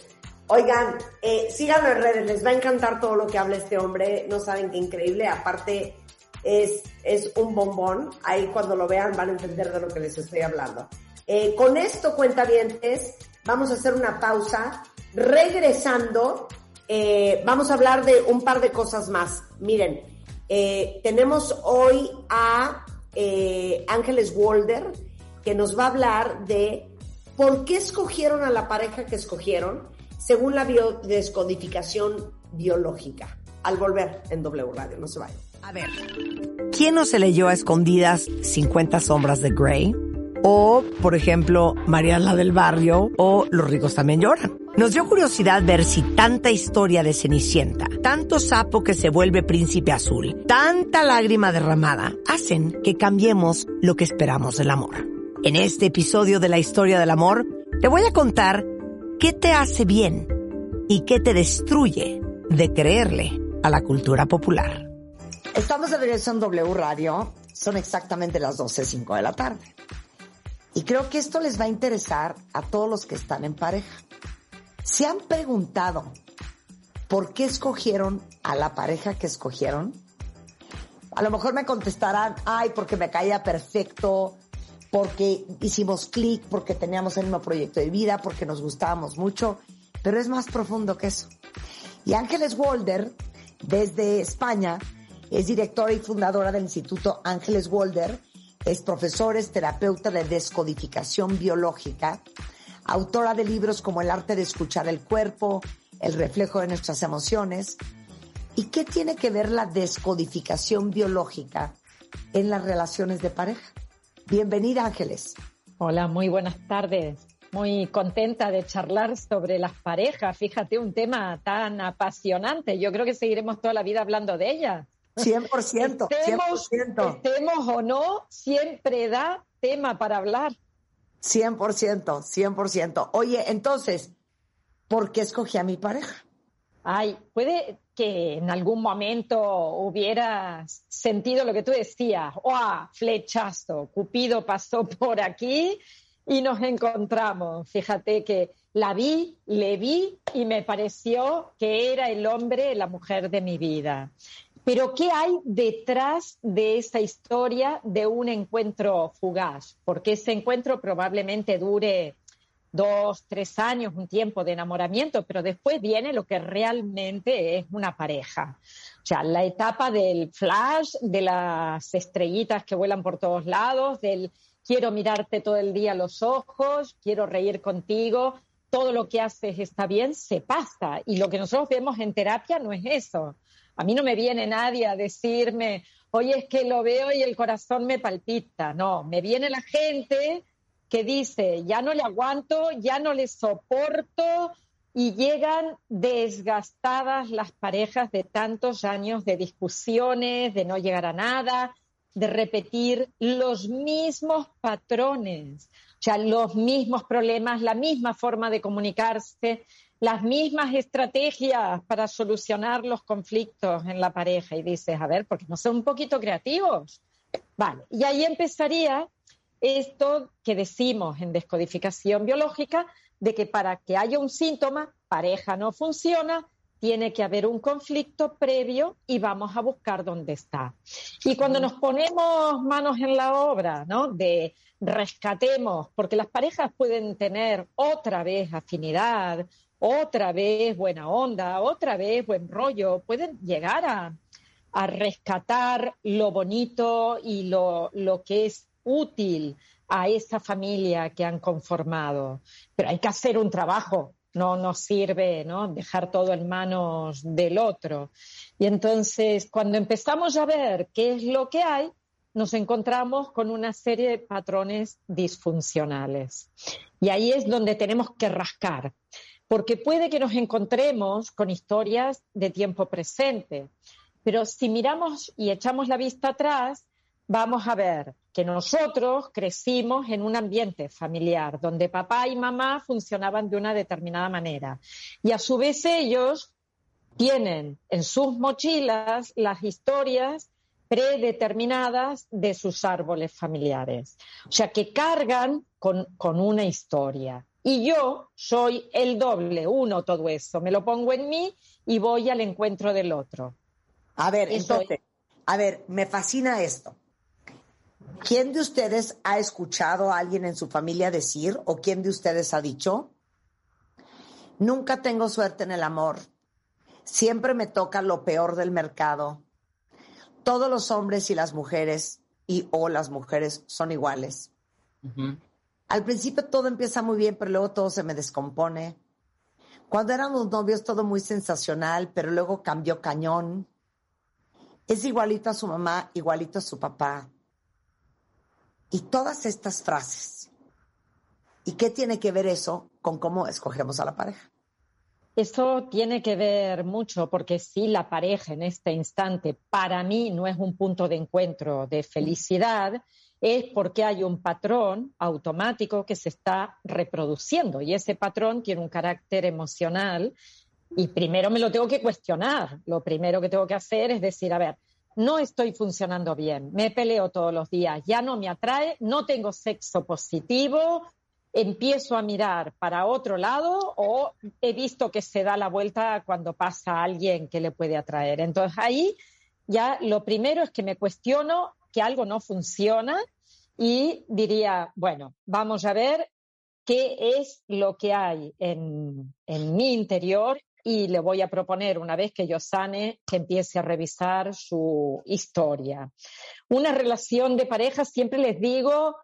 Speaker 2: Oigan, eh, síganlo en redes, les va a encantar todo lo que habla este hombre, no saben qué increíble, aparte es, es un bombón, ahí cuando lo vean van a entender de lo que les estoy hablando. Eh, con esto, cuentavientes, vamos a hacer una pausa, regresando, eh, vamos a hablar de un par de cosas más. Miren, eh, tenemos hoy a Ángeles Walder, que nos va a hablar de por qué escogieron a la pareja que escogieron según la biodescodificación biológica. Al volver en W Radio, no se vayan.
Speaker 5: A ver, ¿quién no se leyó a escondidas 50 sombras de Grey? O, por ejemplo, Mariana del Barrio o Los ricos también lloran. Nos dio curiosidad ver si tanta historia de Cenicienta, tanto sapo que se vuelve príncipe azul, tanta lágrima derramada, hacen que cambiemos lo que esperamos del amor. En este episodio de la historia del amor, te voy a contar qué te hace bien y qué te destruye de creerle a la cultura popular.
Speaker 2: Estamos de regreso en W Radio, son exactamente las 12.05 de la tarde. Y creo que esto les va a interesar a todos los que están en pareja. ¿Se han preguntado por qué escogieron a la pareja que escogieron? A lo mejor me contestarán, ay, porque me caía perfecto, porque hicimos clic, porque teníamos el mismo proyecto de vida, porque nos gustábamos mucho, pero es más profundo que eso. Y Ángeles Walder, desde España, es directora y fundadora del Instituto Ángeles Walder, es profesora, es terapeuta de descodificación biológica, autora de libros como El arte de escuchar el cuerpo, El reflejo de nuestras emociones. ¿Y qué tiene que ver la descodificación biológica en las relaciones de pareja? Bienvenida, Ángeles.
Speaker 6: Hola, muy buenas tardes. Muy contenta de charlar sobre las parejas. Fíjate, un tema tan apasionante. Yo creo que seguiremos toda la vida hablando de ella.
Speaker 2: 100%,
Speaker 6: estemos, 100%. Estemos o no, siempre da tema para hablar.
Speaker 2: 100%, 100%. Oye, entonces, ¿por qué escogí a mi pareja?
Speaker 6: Ay, puede que en algún momento hubieras sentido lo que tú decías, ¡oh, flechazo! Cupido pasó por aquí y nos encontramos. Fíjate que la vi, le vi y me pareció que era el hombre, la mujer de mi vida. Pero ¿qué hay detrás de esta historia de un encuentro fugaz? Porque ese encuentro probablemente dure dos, tres años, un tiempo de enamoramiento, pero después viene lo que realmente es una pareja. O sea, la etapa del flash, de las estrellitas que vuelan por todos lados, del quiero mirarte todo el día a los ojos, quiero reír contigo, todo lo que haces está bien, se pasa. Y lo que nosotros vemos en terapia no es eso. A mí no me viene nadie a decirme, oye, es que lo veo y el corazón me palpita. No, me viene la gente que dice, ya no le aguanto, ya no le soporto, y llegan desgastadas las parejas de tantos años de discusiones, de no llegar a nada, de repetir los mismos patrones, o sea, los mismos problemas, la misma forma de comunicarse, las mismas estrategias para solucionar los conflictos en la pareja. Y dices, a ver, porque no son un poquito creativos. Vale, y ahí empezaría esto que decimos en descodificación biológica, de que para que haya un síntoma, pareja no funciona, tiene que haber un conflicto previo y vamos a buscar dónde está. Y cuando nos ponemos manos en la obra, ¿no? De rescatemos, porque las parejas pueden tener otra vez afinidad, otra vez buena onda, otra vez buen rollo, pueden llegar a, a rescatar lo bonito y lo, lo que es útil a esa familia que han conformado. Pero hay que hacer un trabajo, no nos sirve ¿no? dejar todo en manos del otro. Y entonces, cuando empezamos a ver qué es lo que hay, nos encontramos con una serie de patrones disfuncionales. Y ahí es donde tenemos que rascar, porque puede que nos encontremos con historias de tiempo presente, pero si miramos y echamos la vista atrás, vamos a ver que nosotros crecimos en un ambiente familiar donde papá y mamá funcionaban de una determinada manera. Y a su vez ellos tienen en sus mochilas las historias predeterminadas de sus árboles familiares. O sea, que cargan con, con una historia. Y yo soy el doble, uno todo eso. Me lo pongo en mí y voy al encuentro del otro.
Speaker 2: A ver,
Speaker 6: Eso
Speaker 2: entonces, a ver, me fascina esto. ¿Quién de ustedes ha escuchado a alguien en su familia decir o quién de ustedes ha dicho, nunca tengo suerte en el amor, siempre me toca lo peor del mercado, todos los hombres y las mujeres y o las mujeres son iguales? Al principio todo empieza muy bien, pero luego todo se me descompone. Cuando éramos novios todo muy sensacional, pero luego cambió cañón. Es igualito a su mamá, igualito a su papá. Y todas estas frases. ¿Y qué tiene que ver eso con cómo escogemos a la pareja?
Speaker 6: Eso tiene que ver mucho porque si la pareja en este instante para mí no es un punto de encuentro de felicidad, es porque hay un patrón automático que se está reproduciendo y ese patrón tiene un carácter emocional y primero me lo tengo que cuestionar. Lo primero que tengo que hacer es decir, a ver, no estoy funcionando bien, me peleo todos los días, ya no me atrae, no tengo sexo positivo, empiezo a mirar para otro lado o he visto que se da la vuelta cuando pasa alguien que le puede atraer. Entonces ahí ya lo primero es que me cuestiono que algo no funciona y diría, bueno, vamos a ver qué es lo que hay en, en mi interior y le voy a proponer, una vez que yo sane, que empiece a revisar su historia. Una relación de pareja, siempre les digo,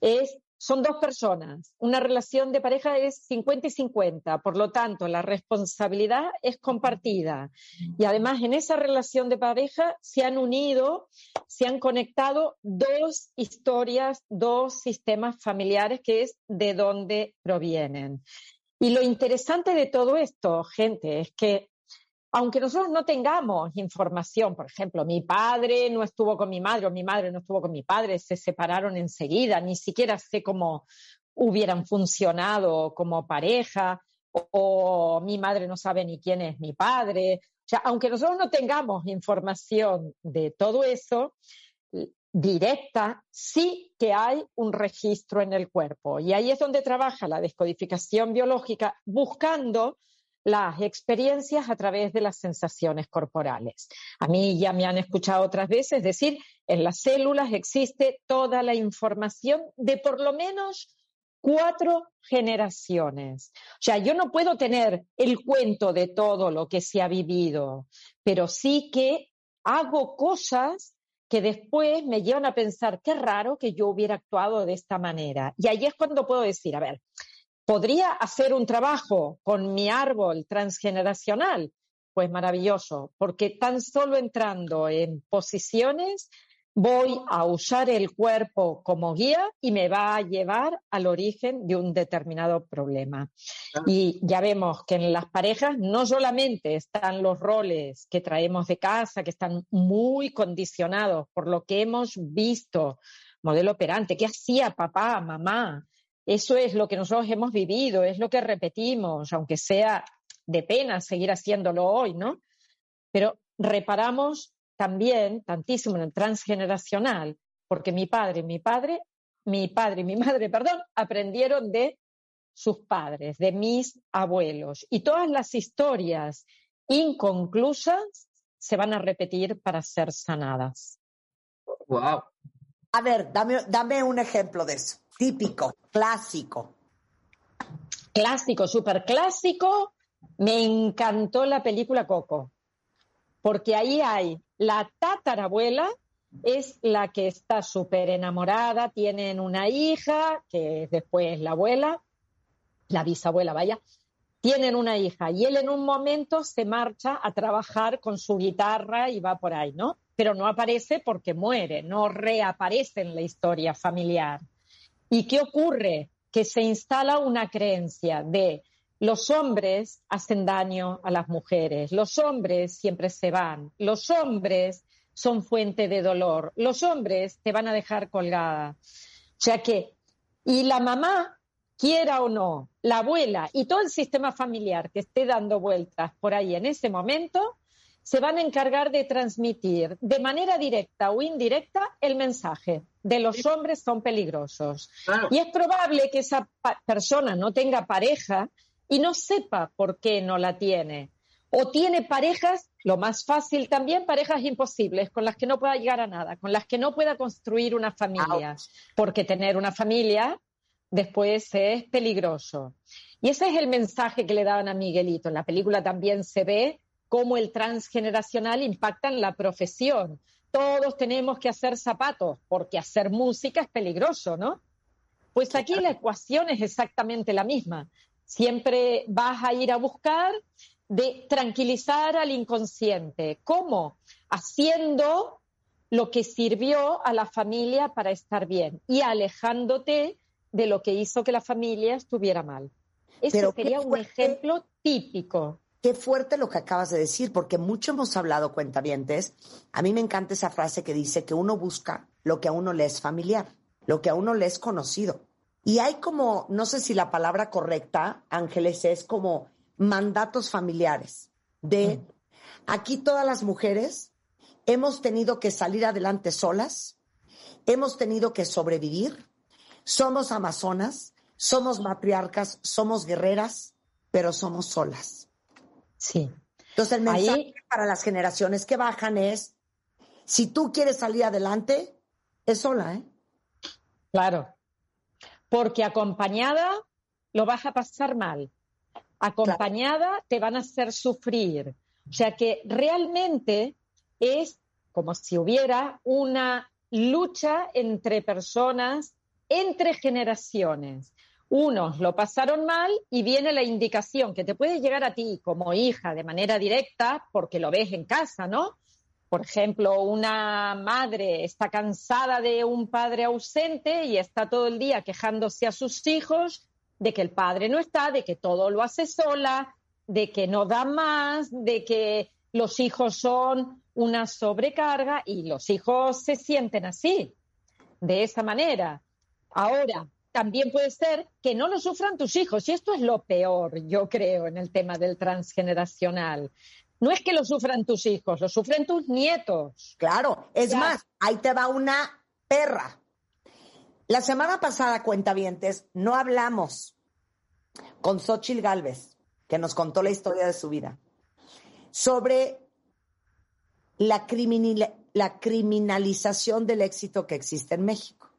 Speaker 6: es son dos personas. Una relación de pareja es 50 y 50, por lo tanto, la responsabilidad es compartida. Y además, en esa relación de pareja se han unido, se han conectado dos historias, dos sistemas familiares, que es de dónde provienen. Y lo interesante de todo esto, gente, es que aunque nosotros no tengamos información, por ejemplo, mi padre no estuvo con mi madre o mi madre no estuvo con mi padre, se separaron enseguida, ni siquiera sé cómo hubieran funcionado como pareja, o, o mi madre no sabe ni quién es mi padre. O sea, aunque nosotros no tengamos información de todo eso, directa, sí que hay un registro en el cuerpo. Y ahí es donde trabaja la descodificación biológica buscando las experiencias a través de las sensaciones corporales. A mí ya me han escuchado otras veces decir, en las células existe toda la información de por lo menos cuatro generaciones. O sea, yo no puedo tener el cuento de todo lo que se ha vivido, pero sí que hago cosas que después me llevan a pensar, qué raro que yo hubiera actuado de esta manera. Y ahí es cuando puedo decir, a ver, ¿Podría hacer un trabajo con mi árbol transgeneracional? Pues maravilloso, porque tan solo entrando en posiciones voy a usar el cuerpo como guía y me va a llevar al origen de un determinado problema. Y ya vemos que en las parejas no solamente están los roles que traemos de casa, que están muy condicionados por lo que hemos visto, modelo operante, qué hacía papá, mamá, eso es lo que nosotros hemos vivido, es lo que repetimos, aunque sea de pena seguir haciéndolo hoy, ¿no? Pero reparamos también tantísimo en el transgeneracional, porque mi padre, mi padre, mi padre y mi madre, perdón, aprendieron de sus padres, de mis abuelos. Y todas las historias inconclusas se van a repetir para ser sanadas.
Speaker 7: Wow.
Speaker 2: A ver, dame, dame un ejemplo de eso. Típico, clásico.
Speaker 6: Clásico, súper clásico. Me encantó la película Coco, porque ahí hay la tatarabuela, es la que está súper enamorada, tienen una hija, que después la abuela, la bisabuela, vaya, tienen una hija y él en un momento se marcha a trabajar con su guitarra y va por ahí, ¿no? Pero no aparece porque muere, no reaparece en la historia familiar. ¿Y qué ocurre? Que se instala una creencia de los hombres hacen daño a las mujeres, los hombres siempre se van, los hombres son fuente de dolor, los hombres te van a dejar colgada. O sea que, y la mamá, quiera o no, la abuela y todo el sistema familiar que esté dando vueltas por ahí en ese momento, se van a encargar de transmitir de manera directa o indirecta el mensaje de los hombres son peligrosos. Y es probable que esa persona no tenga pareja y no sepa por qué no la tiene. O tiene parejas, lo más fácil también, parejas imposibles, con las que no pueda llegar a nada, con las que no pueda construir una familia, porque tener una familia después es peligroso. Y ese es el mensaje que le daban a Miguelito. En la película también se ve cómo el transgeneracional impacta en la profesión. Todos tenemos que hacer zapatos, porque hacer música es peligroso, ¿no? Pues aquí la ecuación es exactamente la misma. Siempre vas a ir a buscar de tranquilizar al inconsciente. ¿Cómo? Haciendo lo que sirvió a la familia para estar bien y alejándote de lo que hizo que la familia estuviera mal. Ese sería un ejemplo típico.
Speaker 5: Qué fuerte lo que acabas de decir, porque mucho hemos hablado, cuentavientes. A mí me encanta esa frase que dice que uno busca lo que a uno le es familiar, lo que a uno le es conocido. Y hay como, no sé si la palabra correcta, Ángeles, es como mandatos familiares de aquí todas las mujeres hemos tenido que salir adelante solas, hemos tenido que sobrevivir, somos amazonas, somos matriarcas, somos guerreras, pero somos solas.
Speaker 6: Sí.
Speaker 5: Entonces el mensaje para las generaciones que bajan es, si tú quieres salir adelante, es sola, ¿eh?
Speaker 6: Claro. Porque acompañada lo vas a pasar mal acompañada te van a hacer sufrir. O sea que realmente es como si hubiera una lucha entre personas, entre generaciones. Unos lo pasaron mal y viene la indicación que te puede llegar a ti como hija de manera directa porque lo ves en casa, ¿no? Por ejemplo, una madre está cansada de un padre ausente y está todo el día quejándose a sus hijos de que el padre no está, de que todo lo hace sola, de que no da más, de que los hijos son una sobrecarga y los hijos se sienten así, de esa manera. Ahora, también puede ser que no lo sufran tus hijos y esto es lo peor, yo creo, en el tema del transgeneracional. No es que lo sufran tus hijos, lo sufren tus nietos.
Speaker 5: Claro, es más, ahí te va una perra la semana pasada, cuentavientes, no hablamos con Xochil Galvez, que nos contó la historia de su vida, sobre la, la criminalización del éxito que existe en México.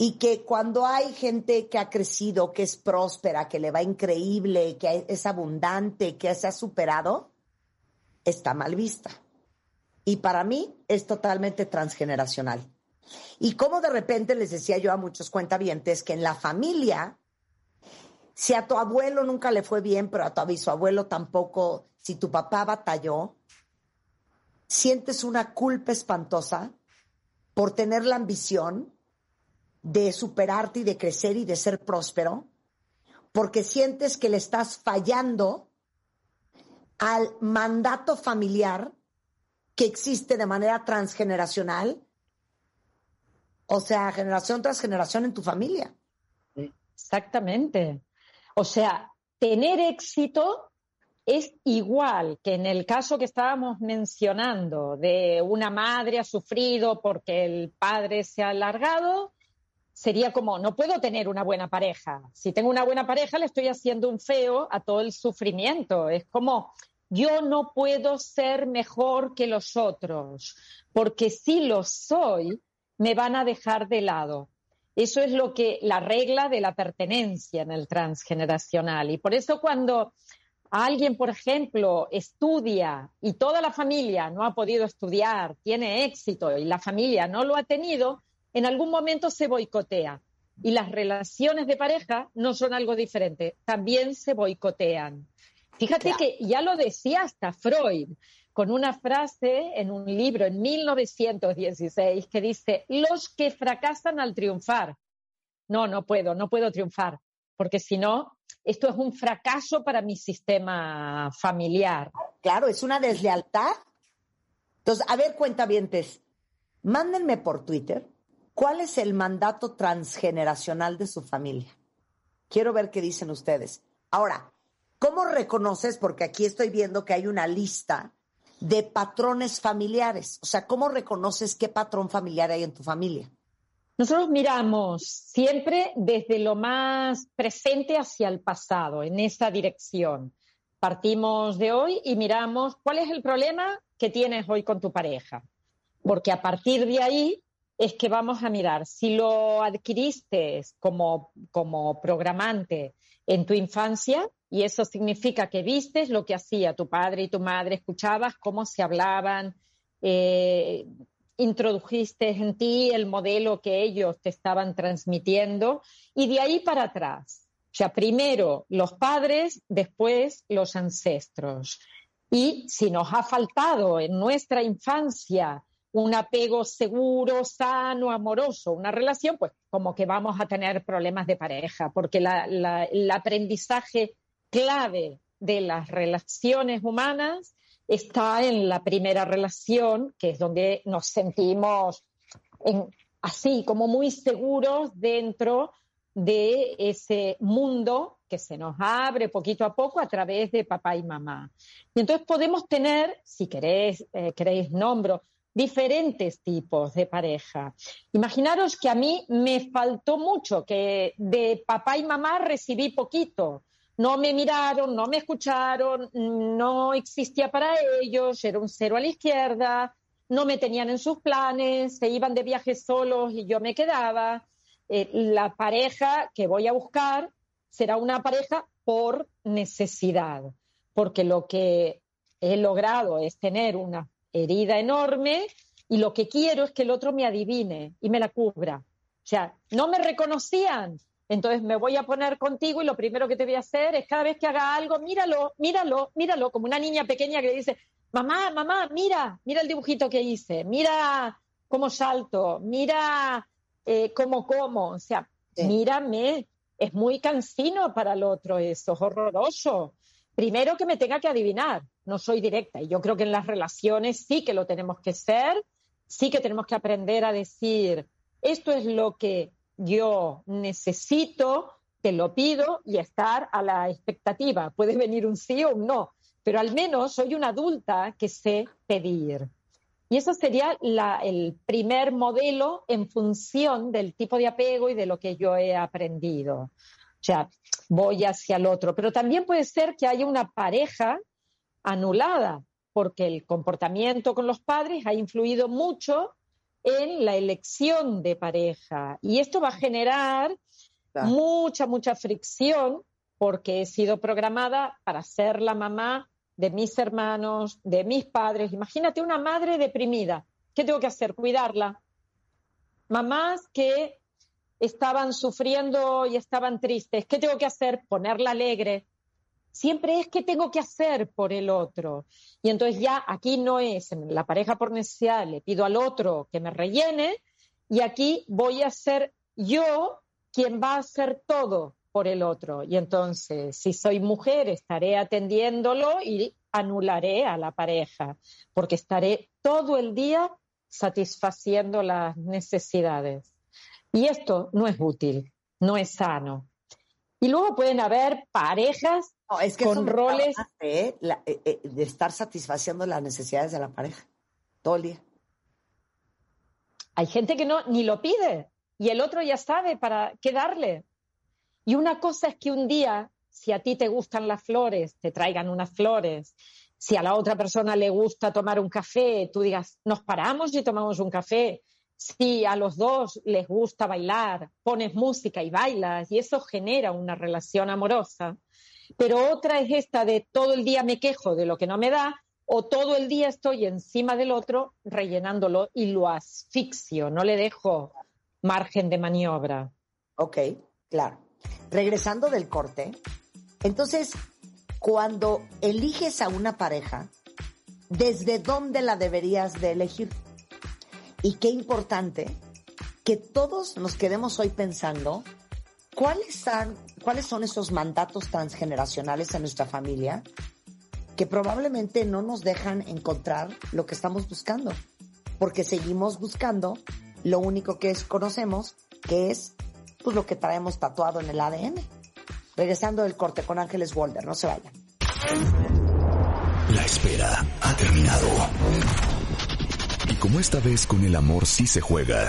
Speaker 5: Y que cuando hay gente que ha crecido, que es próspera, que le va increíble, que es abundante, que se ha superado, está mal vista. Y para mí es totalmente transgeneracional. Y como de repente les decía yo a muchos cuentavientes que en la familia, si a tu abuelo nunca le fue bien, pero a tu abuelo tampoco, si tu papá batalló, sientes una culpa espantosa por tener la ambición de superarte y de crecer y de ser próspero, porque sientes que le estás fallando al mandato familiar que existe de manera transgeneracional o sea, generación tras generación en tu familia.
Speaker 6: Exactamente. O sea, tener éxito es igual que en el caso que estábamos mencionando de una madre ha sufrido porque el padre se ha alargado, sería como, no puedo tener una buena pareja. Si tengo una buena pareja, le estoy haciendo un feo a todo el sufrimiento. Es como, yo no puedo ser mejor que los otros, porque si lo soy, me van a dejar de lado. Eso es lo que la regla de la pertenencia en el transgeneracional. Y por eso cuando alguien, por ejemplo, estudia y toda la familia no ha podido estudiar, tiene éxito y la familia no lo ha tenido, en algún momento se boicotea. Y las relaciones de pareja no son algo diferente, también se boicotean. Fíjate que ya lo decía hasta Freud con una frase en un libro en 1916 que dice, los que fracasan al triunfar. No, no puedo, no puedo triunfar, porque si no, esto es un fracaso para mi sistema familiar.
Speaker 5: Claro, es una deslealtad. Entonces, a ver, cuentavientes, mándenme por Twitter cuál es el mandato transgeneracional de su familia. Quiero ver qué dicen ustedes. Ahora,
Speaker 2: ¿Cómo reconoces? Porque aquí estoy viendo que hay una lista de patrones familiares. O sea, ¿cómo reconoces qué patrón familiar hay en tu familia?
Speaker 6: Nosotros miramos siempre desde lo más presente hacia el pasado, en esa dirección. Partimos de hoy y miramos cuál es el problema que tienes hoy con tu pareja. Porque a partir de ahí es que vamos a mirar si lo adquiriste como, como programante en tu infancia, y eso significa que vistes lo que hacía tu padre y tu madre, escuchabas cómo se hablaban, eh, introdujiste en ti el modelo que ellos te estaban transmitiendo y de ahí para atrás. O sea, primero los padres, después los ancestros. Y si nos ha faltado en nuestra infancia un apego seguro, sano, amoroso, una relación, pues como que vamos a tener problemas de pareja, porque el aprendizaje clave de las relaciones humanas está en la primera relación, que es donde nos sentimos así, como muy seguros dentro de ese mundo que se nos abre poquito a poco a través de papá y mamá. Y entonces podemos tener, si queréis, eh, queréis nombro, diferentes tipos de pareja. Imaginaros que a mí me faltó mucho, que de papá y mamá recibí poquito no me miraron, no me escucharon, no existía para ellos, era un cero a la izquierda, no me tenían en sus planes, se iban de viaje solos y yo me quedaba. Eh, la pareja que voy a buscar será una pareja por necesidad, porque lo que he logrado es tener una herida enorme y lo que quiero es que el otro me adivine y me la cubra. O sea, no me reconocían, entonces me voy a poner contigo y lo primero que te voy a hacer es cada vez que haga algo, míralo, míralo, míralo, como una niña pequeña que le dice, mamá, mamá, mira, mira el dibujito que hice, mira cómo salto, mira eh, cómo como, o sea, mírame, es muy cansino para el otro eso, es horroroso. Primero que me tenga que adivinar, no soy directa y yo creo que en las relaciones sí que lo tenemos que ser, sí que tenemos que aprender a decir, esto es lo que yo necesito, te lo pido y estar a la expectativa. Puede venir un sí o un no, pero al menos soy una adulta que sé pedir. Y eso sería el primer modelo en función del tipo de apego y de lo que yo he aprendido. O sea, voy hacia el otro. Pero también puede ser que haya una pareja anulada, porque el comportamiento con los padres ha influido mucho en la elección de pareja. Y esto va a generar mucha, mucha fricción porque he sido programada para ser la mamá de mis hermanos, de mis padres. Imagínate una madre deprimida. ¿Qué tengo que hacer? Cuidarla. Mamás que estaban sufriendo y estaban tristes. ¿Qué tengo que hacer? Ponerla alegre, siempre es que tengo que hacer por el otro. Y entonces ya aquí no es en la pareja por necesidad, le pido al otro que me rellene y aquí voy a ser yo quien va a hacer todo por el otro. Y entonces, si soy mujer, estaré atendiéndolo y anularé a la pareja, porque estaré todo el día satisfaciendo las necesidades. Y esto no es útil, no es sano. Y luego pueden haber parejas es que con roles
Speaker 2: eh, eh, de estar satisfaciendo las necesidades de la pareja todo el día.
Speaker 6: Hay gente que no ni lo pide y el otro ya sabe para qué darle. Y una cosa es que un día, si a ti te gustan las flores, te traigan unas flores. Si a la otra persona le gusta tomar un café, tú digas, nos paramos y tomamos un café. Si a los dos les gusta bailar, pones música y bailas y eso genera una relación amorosa pero otra es esta de todo el día me quejo de lo que no me da o todo el día estoy encima del otro rellenándolo y lo asfixio, no le dejo margen de maniobra.
Speaker 2: Ok, claro. Regresando del corte, entonces, cuando eliges a una pareja, ¿desde dónde la deberías de elegir? Y qué importante que todos nos quedemos hoy pensando ¿Cuáles son, ¿Cuáles son esos mandatos transgeneracionales en nuestra familia que probablemente no nos dejan encontrar lo que estamos buscando? Porque seguimos buscando lo único que conocemos, que es pues, lo que traemos tatuado en el ADN.
Speaker 5: Regresando del corte con Ángeles Walder, no se vayan.
Speaker 1: La espera ha terminado. Y como esta vez con el amor sí se juega.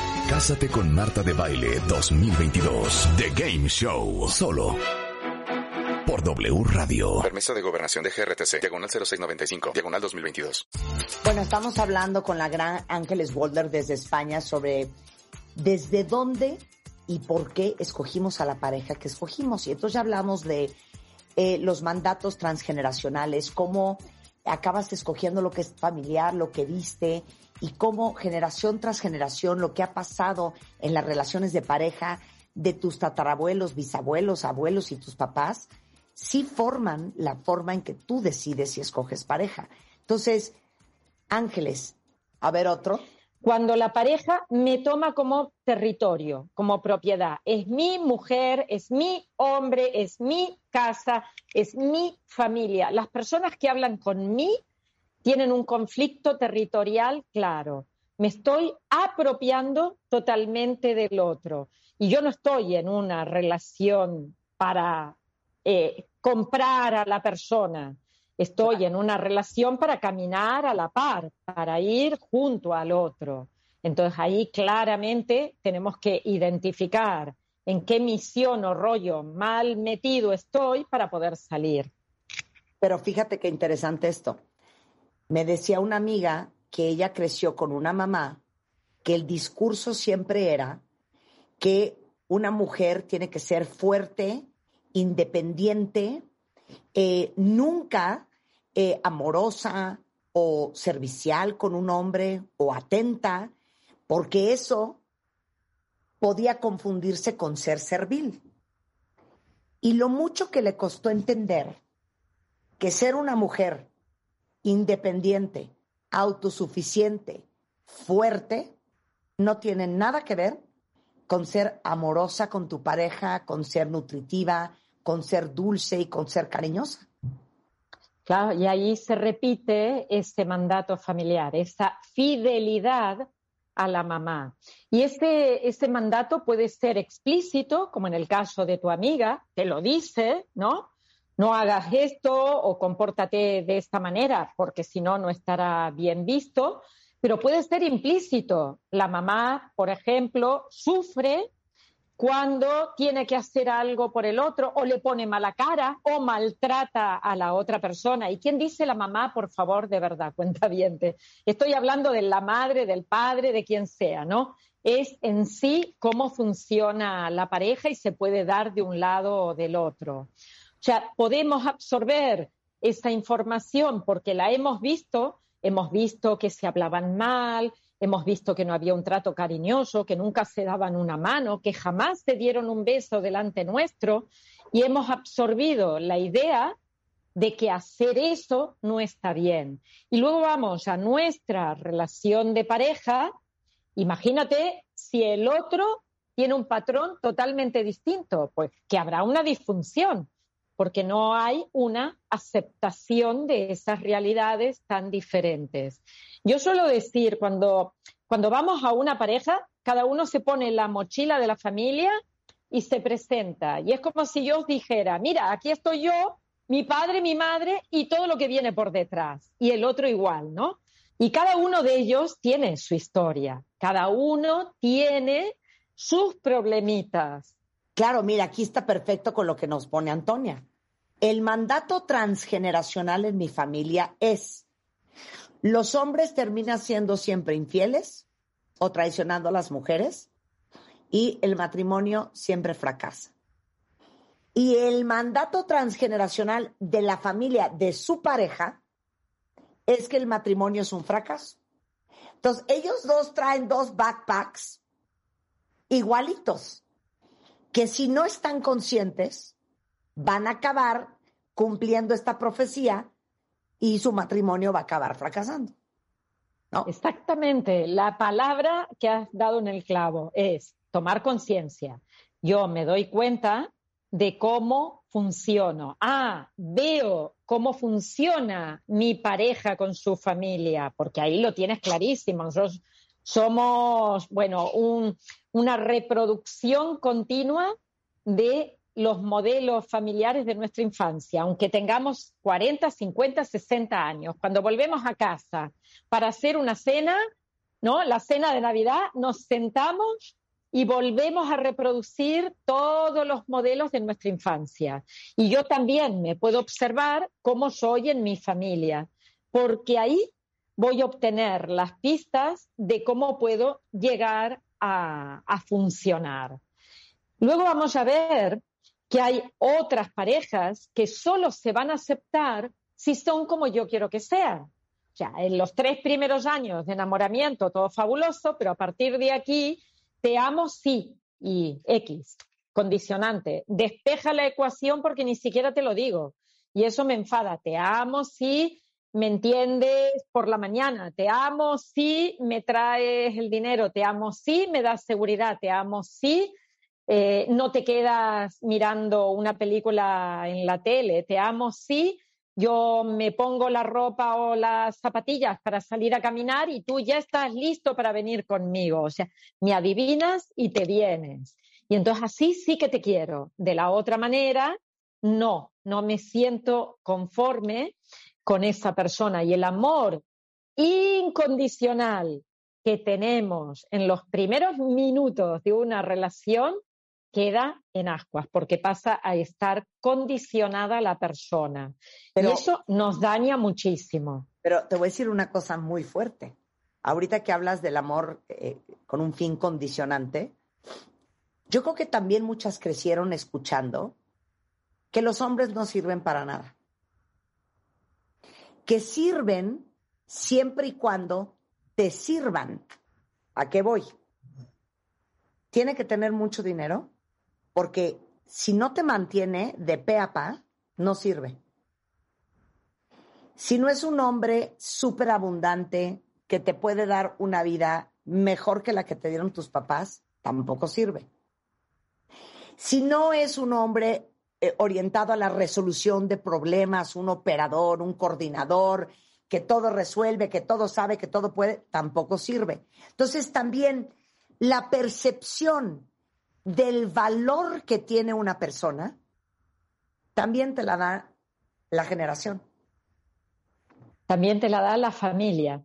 Speaker 1: Cásate con Marta de Baile 2022. The Game Show. Solo por W Radio.
Speaker 4: Permiso de gobernación de GRTC, diagonal 0695, diagonal 2022.
Speaker 5: Bueno, estamos hablando con la gran Ángeles Walder desde España sobre desde dónde y por qué escogimos a la pareja que escogimos. Y entonces ya hablamos de eh, los mandatos transgeneracionales, cómo acabas escogiendo lo que es familiar, lo que viste y cómo generación tras generación lo que ha pasado en las relaciones de pareja de tus tatarabuelos, bisabuelos, abuelos y tus papás, sí forman la forma en que tú decides si escoges pareja. Entonces, Ángeles, a ver otro.
Speaker 6: Cuando la pareja me toma como territorio, como propiedad, es mi mujer, es mi hombre, es mi casa, es mi familia. Las personas que hablan con mí tienen un conflicto territorial claro. Me estoy apropiando totalmente del otro. Y yo no estoy en una relación para eh, comprar a la persona. Estoy en una relación para caminar a la par, para ir junto al otro. Entonces ahí claramente tenemos que identificar en qué misión o rollo mal metido estoy para poder salir.
Speaker 5: Pero fíjate qué interesante esto. Me decía una amiga que ella creció con una mamá que el discurso siempre era que una mujer tiene que ser fuerte, independiente, eh, nunca eh, amorosa o servicial con un hombre o atenta, porque eso podía confundirse con ser servil. Y lo mucho que le costó entender que ser una mujer independiente, autosuficiente, fuerte, no tiene nada que ver con ser amorosa con tu pareja, con ser nutritiva, con ser dulce y con ser cariñosa.
Speaker 6: Claro, y ahí se repite ese mandato familiar, esa fidelidad a la mamá. Y este, este mandato puede ser explícito, como en el caso de tu amiga, te lo dice, ¿no? No hagas esto o compórtate de esta manera, porque si no, no estará bien visto. Pero puede ser implícito. La mamá, por ejemplo, sufre cuando tiene que hacer algo por el otro o le pone mala cara o maltrata a la otra persona. ¿Y quién dice la mamá, por favor, de verdad, cuenta bien? Estoy hablando de la madre, del padre, de quien sea, ¿no? Es en sí cómo funciona la pareja y se puede dar de un lado o del otro. O sea, podemos absorber esa información porque la hemos visto, hemos visto que se hablaban mal, Hemos visto que no había un trato cariñoso, que nunca se daban una mano, que jamás se dieron un beso delante nuestro y hemos absorbido la idea de que hacer eso no está bien. Y luego vamos a nuestra relación de pareja. Imagínate si el otro tiene un patrón totalmente distinto, pues que habrá una disfunción, porque no hay una aceptación de esas realidades tan diferentes. Yo suelo decir, cuando, cuando vamos a una pareja, cada uno se pone la mochila de la familia y se presenta. Y es como si yo dijera, mira, aquí estoy yo, mi padre, mi madre y todo lo que viene por detrás. Y el otro igual, ¿no? Y cada uno de ellos tiene su historia, cada uno tiene sus problemitas.
Speaker 5: Claro, mira, aquí está perfecto con lo que nos pone Antonia. El mandato transgeneracional en mi familia es los hombres terminan siendo siempre infieles o traicionando a las mujeres y el matrimonio siempre fracasa. Y el mandato transgeneracional de la familia de su pareja es que el matrimonio es un fracaso. Entonces, ellos dos traen dos backpacks igualitos. que si no están conscientes, van a acabar cumpliendo esta profecía y su matrimonio va a acabar fracasando. ¿No?
Speaker 6: Exactamente. La palabra que has dado en el clavo es tomar conciencia. Yo me doy cuenta de cómo funciono. Ah, veo cómo funciona mi pareja con su familia, porque ahí lo tienes clarísimo. Nosotros somos, bueno, una reproducción continua de los modelos familiares de nuestra infancia, aunque tengamos 40, 50, 60 años. Cuando volvemos a casa para hacer una cena, ¿no? La cena de Navidad, nos sentamos y volvemos a reproducir todos los modelos de nuestra infancia. Y yo también me puedo observar cómo soy en mi familia, porque ahí voy a obtener las pistas de cómo puedo llegar a, a funcionar. Luego vamos a ver que hay otras parejas que solo se van a aceptar si son como yo quiero que sean. O sea, en los tres primeros años de enamoramiento todo fabuloso, pero a partir de aquí te amo sí y X, condicionante. Despeja la ecuación porque ni siquiera te lo digo. Y eso me enfada. Te amo sí me entiendes por la mañana. Te amo sí me traes el dinero. Te amo sí me das seguridad. Te amo sí eh, no te quedas mirando una película en la tele. Te amo sí yo me pongo la ropa o las zapatillas para salir a caminar y tú ya estás listo para venir conmigo. O sea, me adivinas y te vienes. Y entonces así sí que te quiero. De la otra manera, no, no me siento conforme con esa persona. Y el amor incondicional que tenemos en los primeros minutos de una relación queda en ascuas porque pasa a estar condicionada la persona. y eso nos daña muchísimo.
Speaker 5: Pero te voy a decir una cosa muy fuerte. Ahorita que hablas del amor eh, con un fin condicionante, yo creo que también muchas crecieron escuchando que los hombres no sirven para nada. Que sirven siempre y cuando te sirvan. ¿A qué voy? Tiene que tener mucho dinero, porque si no te mantiene de pe a pa, no sirve. Si no es un hombre súper abundante que te puede dar una vida mejor que la que te dieron tus papás, tampoco sirve. Si no es un hombre eh, orientado a la resolución de problemas, un operador, un coordinador, que todo resuelve, que todo sabe, que todo puede, tampoco sirve. Entonces también la percepción del valor que tiene una persona, también te la da la generación.
Speaker 6: También te la da la familia.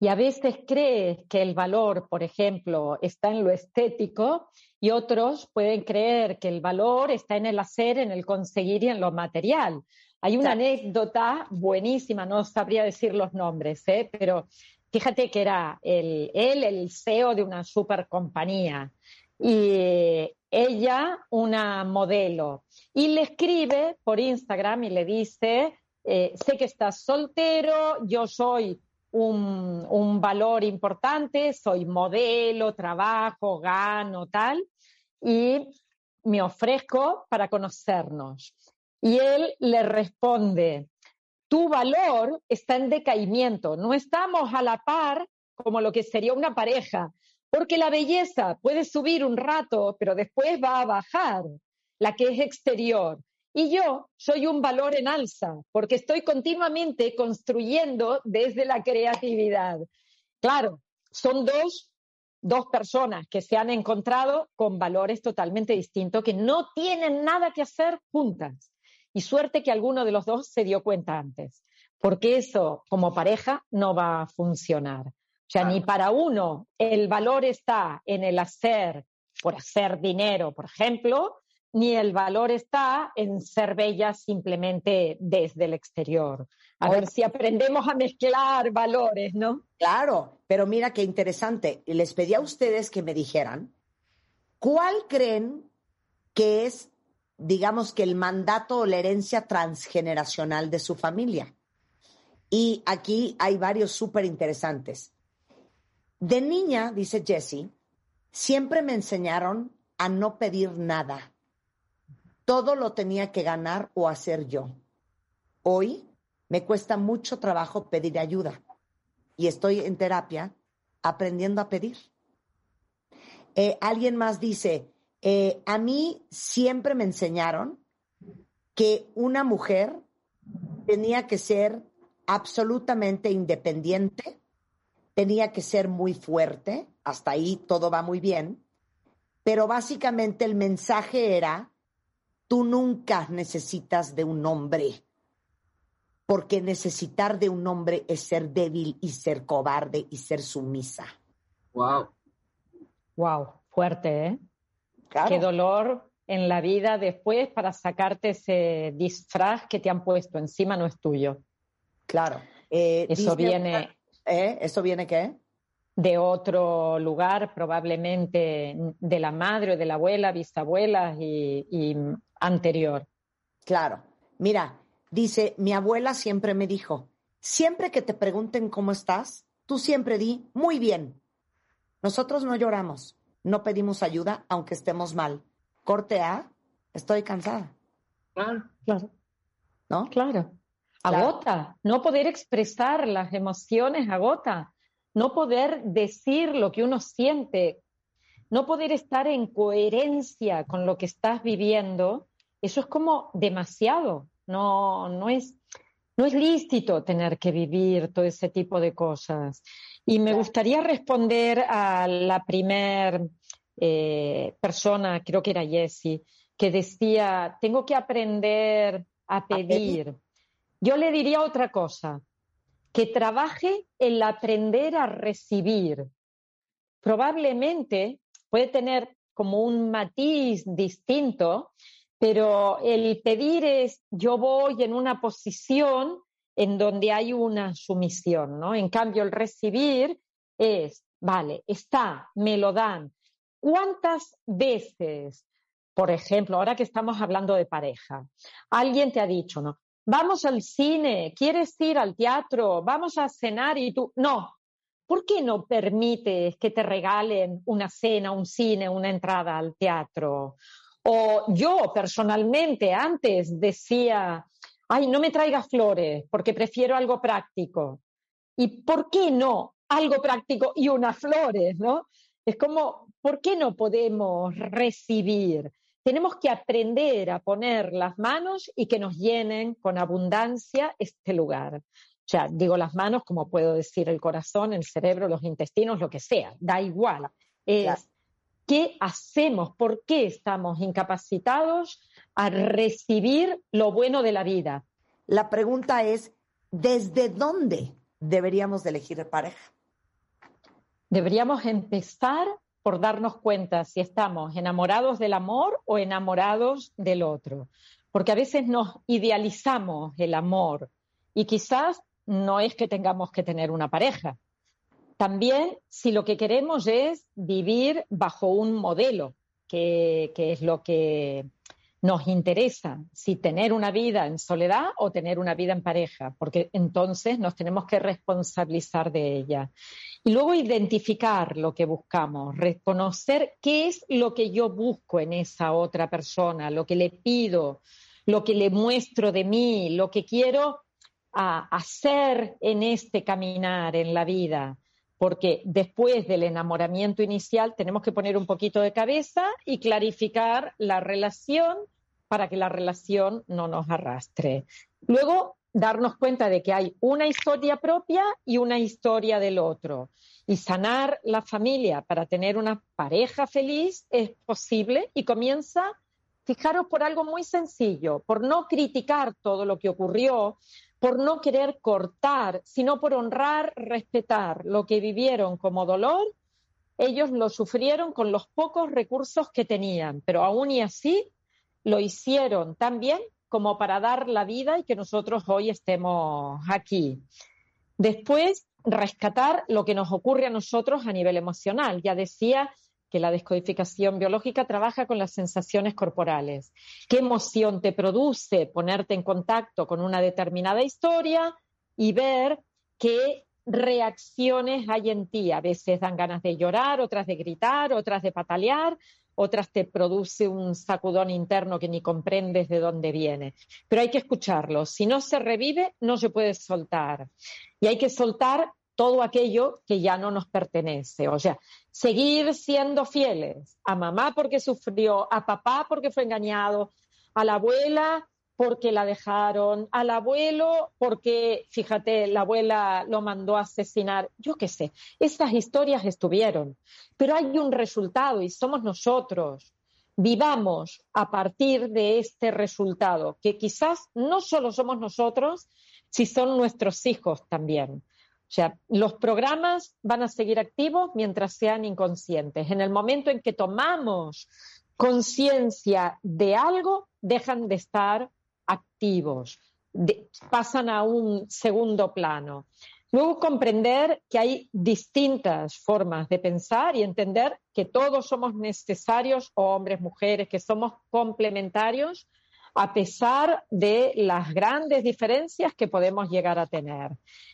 Speaker 6: Y a veces crees que el valor, por ejemplo, está en lo estético y otros pueden creer que el valor está en el hacer, en el conseguir y en lo material. Hay una anécdota buenísima, no sabría decir los nombres, ¿eh? pero fíjate que era él, el CEO de una super compañía y ella una modelo y le escribe por Instagram y le dice, eh, sé que estás soltero, yo soy un, un, valor importante, soy modelo, trabajo, gano, tal, y me ofrezco para conocernos. Y él le responde, tu valor está en decaimiento, no estamos a la par como lo que sería una pareja. Porque la belleza puede subir un rato, pero después va a bajar, la que es exterior. Y yo soy un valor en alza, porque estoy continuamente construyendo desde la creatividad. Claro, son dos, dos personas que se han encontrado con valores totalmente distintos, que no tienen nada que hacer juntas. Y suerte que alguno de los dos se dio cuenta antes, porque eso como pareja no va a funcionar. O sea, ni para uno el valor está en el hacer por hacer dinero, por ejemplo, ni el valor está en ser bella simplemente desde el exterior. A ver si aprendemos a mezclar valores, ¿no?
Speaker 5: Claro, pero mira qué interesante. Les pedí a ustedes que me dijeran cuál creen que es, digamos que el mandato o la herencia transgeneracional de su familia. Y aquí hay varios súper interesantes. De niña, dice Jessie, siempre me enseñaron a no pedir nada. Todo lo tenía que ganar o hacer yo. Hoy me cuesta mucho trabajo pedir ayuda y estoy en terapia aprendiendo a pedir. Eh, alguien más dice, eh, a mí siempre me enseñaron que una mujer tenía que ser absolutamente independiente, tenía que ser muy fuerte, hasta ahí todo va muy bien, pero básicamente el mensaje era, tú nunca necesitas de un hombre, porque necesitar de un hombre es ser débil y ser cobarde y ser sumisa.
Speaker 7: Wow.
Speaker 6: Wow, fuerte, ¿eh? Qué dolor en la vida después para sacarte ese disfraz que te han puesto encima no es tuyo.
Speaker 5: Claro.
Speaker 6: Eh, eso viene.
Speaker 5: ¿Eh? ¿Eso viene qué?
Speaker 6: De otro lugar, probablemente de la madre o de la abuela, bisabuela y, y anterior.
Speaker 5: Claro. Mira, dice, mi abuela siempre me dijo, siempre que te pregunten cómo estás, tú siempre di, muy bien. Nosotros no lloramos, no pedimos ayuda aunque estemos mal. Corte A, estoy cansada.
Speaker 6: Claro, claro.
Speaker 5: ¿No?
Speaker 6: Claro. Agota. No poder expresar las emociones agota. No poder decir lo que uno siente. No poder estar en coherencia con lo que estás viviendo. Eso es como demasiado. No, no es, no es lícito tener que vivir todo ese tipo de cosas. Y me gustaría responder a la primer eh, persona, creo que era Jessie, que decía, tengo que aprender a pedir. Yo le diría otra cosa, que trabaje el aprender a recibir. Probablemente puede tener como un matiz distinto, pero el pedir es yo voy en una posición en donde hay una sumisión, ¿no? En cambio, el recibir es, vale, está, me lo dan. ¿Cuántas veces, por ejemplo, ahora que estamos hablando de pareja, alguien te ha dicho, ¿no? Vamos al cine, quieres ir al teatro, vamos a cenar y tú, no. ¿Por qué no permites que te regalen una cena, un cine, una entrada al teatro? O yo personalmente antes decía, ay, no me traigas flores porque prefiero algo práctico. ¿Y por qué no algo práctico y unas flores, no? Es como, ¿por qué no podemos recibir? Tenemos que aprender a poner las manos y que nos llenen con abundancia este lugar. O sea, digo las manos como puedo decir el corazón, el cerebro, los intestinos, lo que sea, da igual. Es qué hacemos, por qué estamos incapacitados a recibir lo bueno de la vida.
Speaker 5: La pregunta es, ¿desde dónde deberíamos de elegir pareja?
Speaker 6: Deberíamos empezar por darnos cuenta si estamos enamorados del amor o enamorados del otro, porque a veces nos idealizamos el amor y quizás no es que tengamos que tener una pareja. También si lo que queremos es vivir bajo un modelo, que, que es lo que nos interesa si tener una vida en soledad o tener una vida en pareja, porque entonces nos tenemos que responsabilizar de ella. Y luego identificar lo que buscamos, reconocer qué es lo que yo busco en esa otra persona, lo que le pido, lo que le muestro de mí, lo que quiero hacer en este caminar en la vida porque después del enamoramiento inicial tenemos que poner un poquito de cabeza y clarificar la relación para que la relación no nos arrastre. Luego, darnos cuenta de que hay una historia propia y una historia del otro. Y sanar la familia para tener una pareja feliz es posible y comienza, fijaros, por algo muy sencillo, por no criticar todo lo que ocurrió, por no querer cortar, sino por honrar, respetar lo que vivieron como dolor. Ellos lo sufrieron con los pocos recursos que tenían, pero aún y así lo hicieron tan bien como para dar la vida y que nosotros hoy estemos aquí. Después, rescatar lo que nos ocurre a nosotros a nivel emocional. Ya decía que la descodificación biológica trabaja con las sensaciones corporales. ¿Qué emoción te produce ponerte en contacto con una determinada historia y ver qué reacciones hay en ti? A veces dan ganas de llorar, otras de gritar, otras de patalear, otras te produce un sacudón interno que ni comprendes de dónde viene. Pero hay que escucharlo. Si no se revive, no se puede soltar. Y hay que soltar todo aquello que ya no nos pertenece. O sea, seguir siendo fieles a mamá porque sufrió, a papá porque fue engañado, a la abuela porque la dejaron, al abuelo porque, fíjate, la abuela lo mandó a asesinar, yo qué sé, estas historias estuvieron, pero hay un resultado y somos nosotros. Vivamos a partir de este resultado, que quizás no solo somos nosotros, si son nuestros hijos también. O sea, los programas van a seguir activos mientras sean inconscientes. En el momento en que tomamos conciencia de algo, dejan de estar activos, pasan a un segundo plano. Luego comprender que hay distintas formas de pensar y entender que todos somos necesarios, hombres, mujeres, que somos complementarios a pesar de las grandes diferencias que podemos llegar a tener.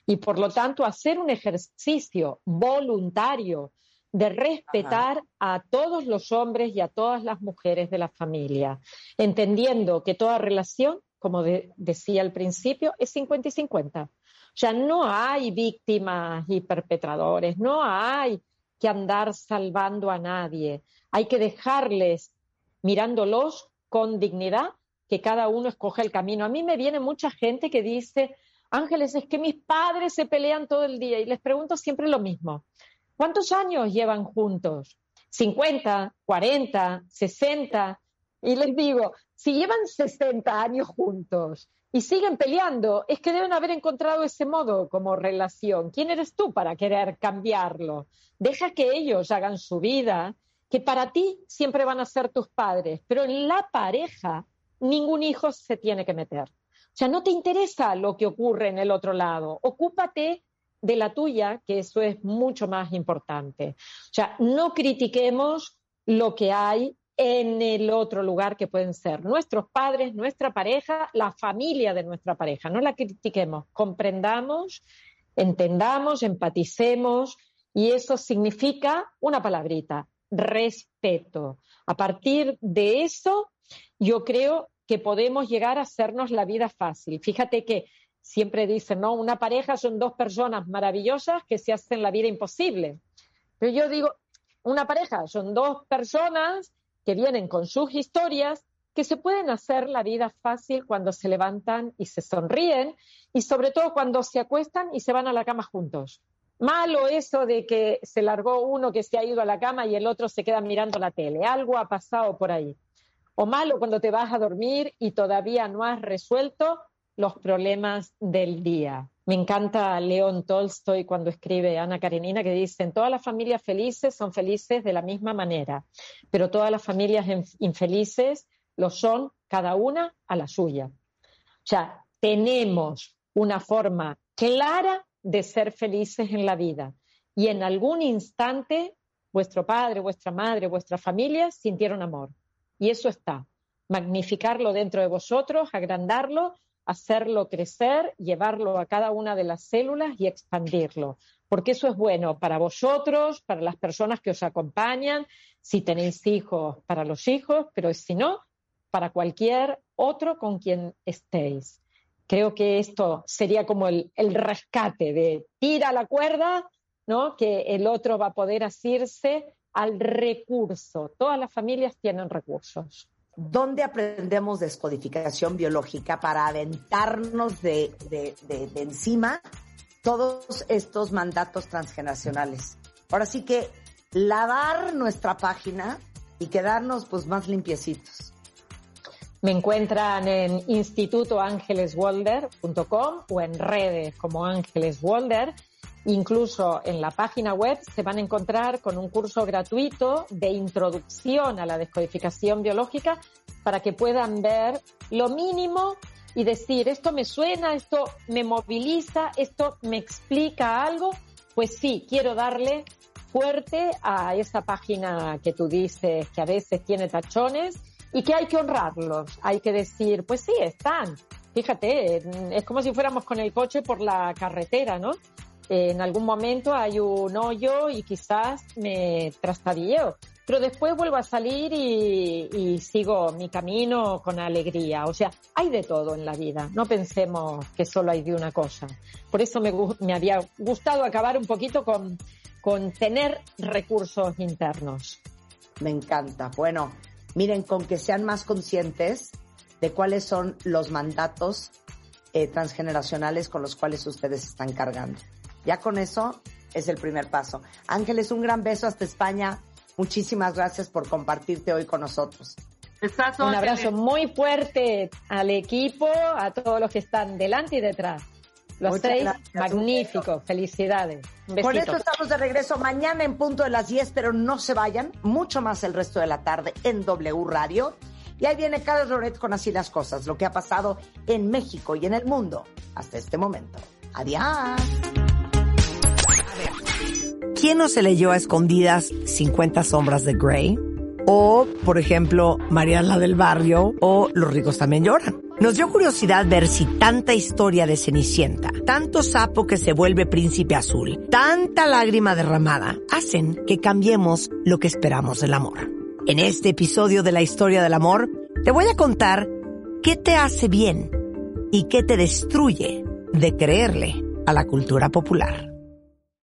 Speaker 6: Y por lo tanto, hacer un ejercicio voluntario de respetar a todos los hombres y a todas las mujeres de la familia, entendiendo que toda relación, como decía al principio, es 50 y 50. O sea, no hay víctimas y perpetradores, no hay que andar salvando a nadie. Hay que dejarles mirándolos con dignidad, que cada uno escoge el camino. A mí me viene mucha gente que dice, Ángeles, es que mis padres se pelean todo el día y les pregunto siempre lo mismo. ¿Cuántos años llevan juntos? ¿50, 40, 60? Y les digo, si llevan 60 años juntos y siguen peleando, es que deben haber encontrado ese modo como relación. ¿Quién eres tú para querer cambiarlo? Deja que ellos hagan su vida, que para ti siempre van a ser tus padres, pero en la pareja ningún hijo se tiene que meter. O sea, no te interesa lo que ocurre en el otro lado. Ocúpate de la tuya, que eso es mucho más importante. O sea, no critiquemos lo que hay en el otro lugar que pueden ser nuestros padres, nuestra pareja, la familia de nuestra pareja. No la critiquemos, comprendamos, entendamos, empaticemos y eso significa una palabrita, respeto. A partir de eso, yo creo que podemos llegar a hacernos la vida fácil. Fíjate que siempre dicen, ¿no? Una pareja son dos personas maravillosas que se hacen la vida imposible. Pero yo digo, una pareja son dos personas que vienen con sus historias que se pueden hacer la vida fácil cuando se levantan y se sonríen y sobre todo cuando se acuestan y se van a la cama juntos. Malo eso de que se largó uno que se ha ido a la cama y el otro se queda mirando la tele. Algo ha pasado por ahí. O malo cuando te vas a dormir y todavía no has resuelto los problemas del día. Me encanta León Tolstoy cuando escribe Ana Karenina que dicen, todas las familias felices son felices de la misma manera, pero todas las familias infelices lo son cada una a la suya. O sea, tenemos una forma clara de ser felices en la vida y en algún instante vuestro padre, vuestra madre, vuestra familia sintieron amor. Y eso está. Magnificarlo dentro de vosotros, agrandarlo hacerlo crecer, llevarlo a cada una de las células y expandirlo. Porque eso es bueno para vosotros, para las personas que os acompañan, si tenéis hijos, para los hijos, pero si no, para cualquier otro con quien estéis. Creo que esto sería como el, rescate de tira la cuerda, ¿no? Que el otro va a poder asirse al recurso. Todas las familias tienen recursos.
Speaker 2: ¿Dónde aprendemos descodificación biológica para aventarnos de, encima todos estos mandatos transgeneracionales? Ahora sí que lavar nuestra página y quedarnos pues más limpiecitos.
Speaker 6: Me encuentran en institutoangeleswalder.com o en redes como Ángeles Walder Incluso en la página web se van a encontrar con un curso gratuito de introducción a la descodificación biológica para que puedan ver lo mínimo y decir, esto me suena, esto me moviliza, esto me explica algo. Pues sí, quiero darle fuerte a esa página que tú dices que a veces tiene tachones y que hay que honrarlos. Hay que decir, pues sí, están. Fíjate, es como si fuéramos con el coche por la carretera, ¿no? En algún momento hay un hoyo y quizás me trastabilleo. pero después vuelvo a salir y, sigo mi camino con alegría. O sea, hay de todo en la vida. No pensemos que solo hay de una cosa. Por eso me, había gustado acabar un poquito con, con tener recursos internos.
Speaker 5: Me encanta. Bueno, miren, con que sean más conscientes de cuáles son los mandatos eh, transgeneracionales con los cuales ustedes están cargando. Ya con eso es el primer paso. Ángeles, un gran beso hasta España. Muchísimas gracias por compartirte hoy con nosotros.
Speaker 6: Un abrazo muy fuerte al equipo, a todos los que están delante y detrás. Los seis, magníficos, felicidades.
Speaker 5: Por eso estamos de regreso mañana en punto de las 10, pero no se vayan, mucho más el resto de la tarde en W Radio. Y ahí viene Carlos Loret con así las cosas, lo que ha pasado en México y en el mundo hasta este momento. Adiós.
Speaker 2: ¿Quién no se leyó a escondidas 50 sombras de Grey? O, por ejemplo, Mariana del Barrio o Los ricos también lloran. Nos dio curiosidad ver si tanta historia de Cenicienta, tanto sapo que se vuelve príncipe azul, tanta lágrima derramada, hacen que cambiemos lo que esperamos del amor. En este episodio de la historia del amor, te voy a contar qué te hace bien y qué te destruye de creerle a la cultura popular.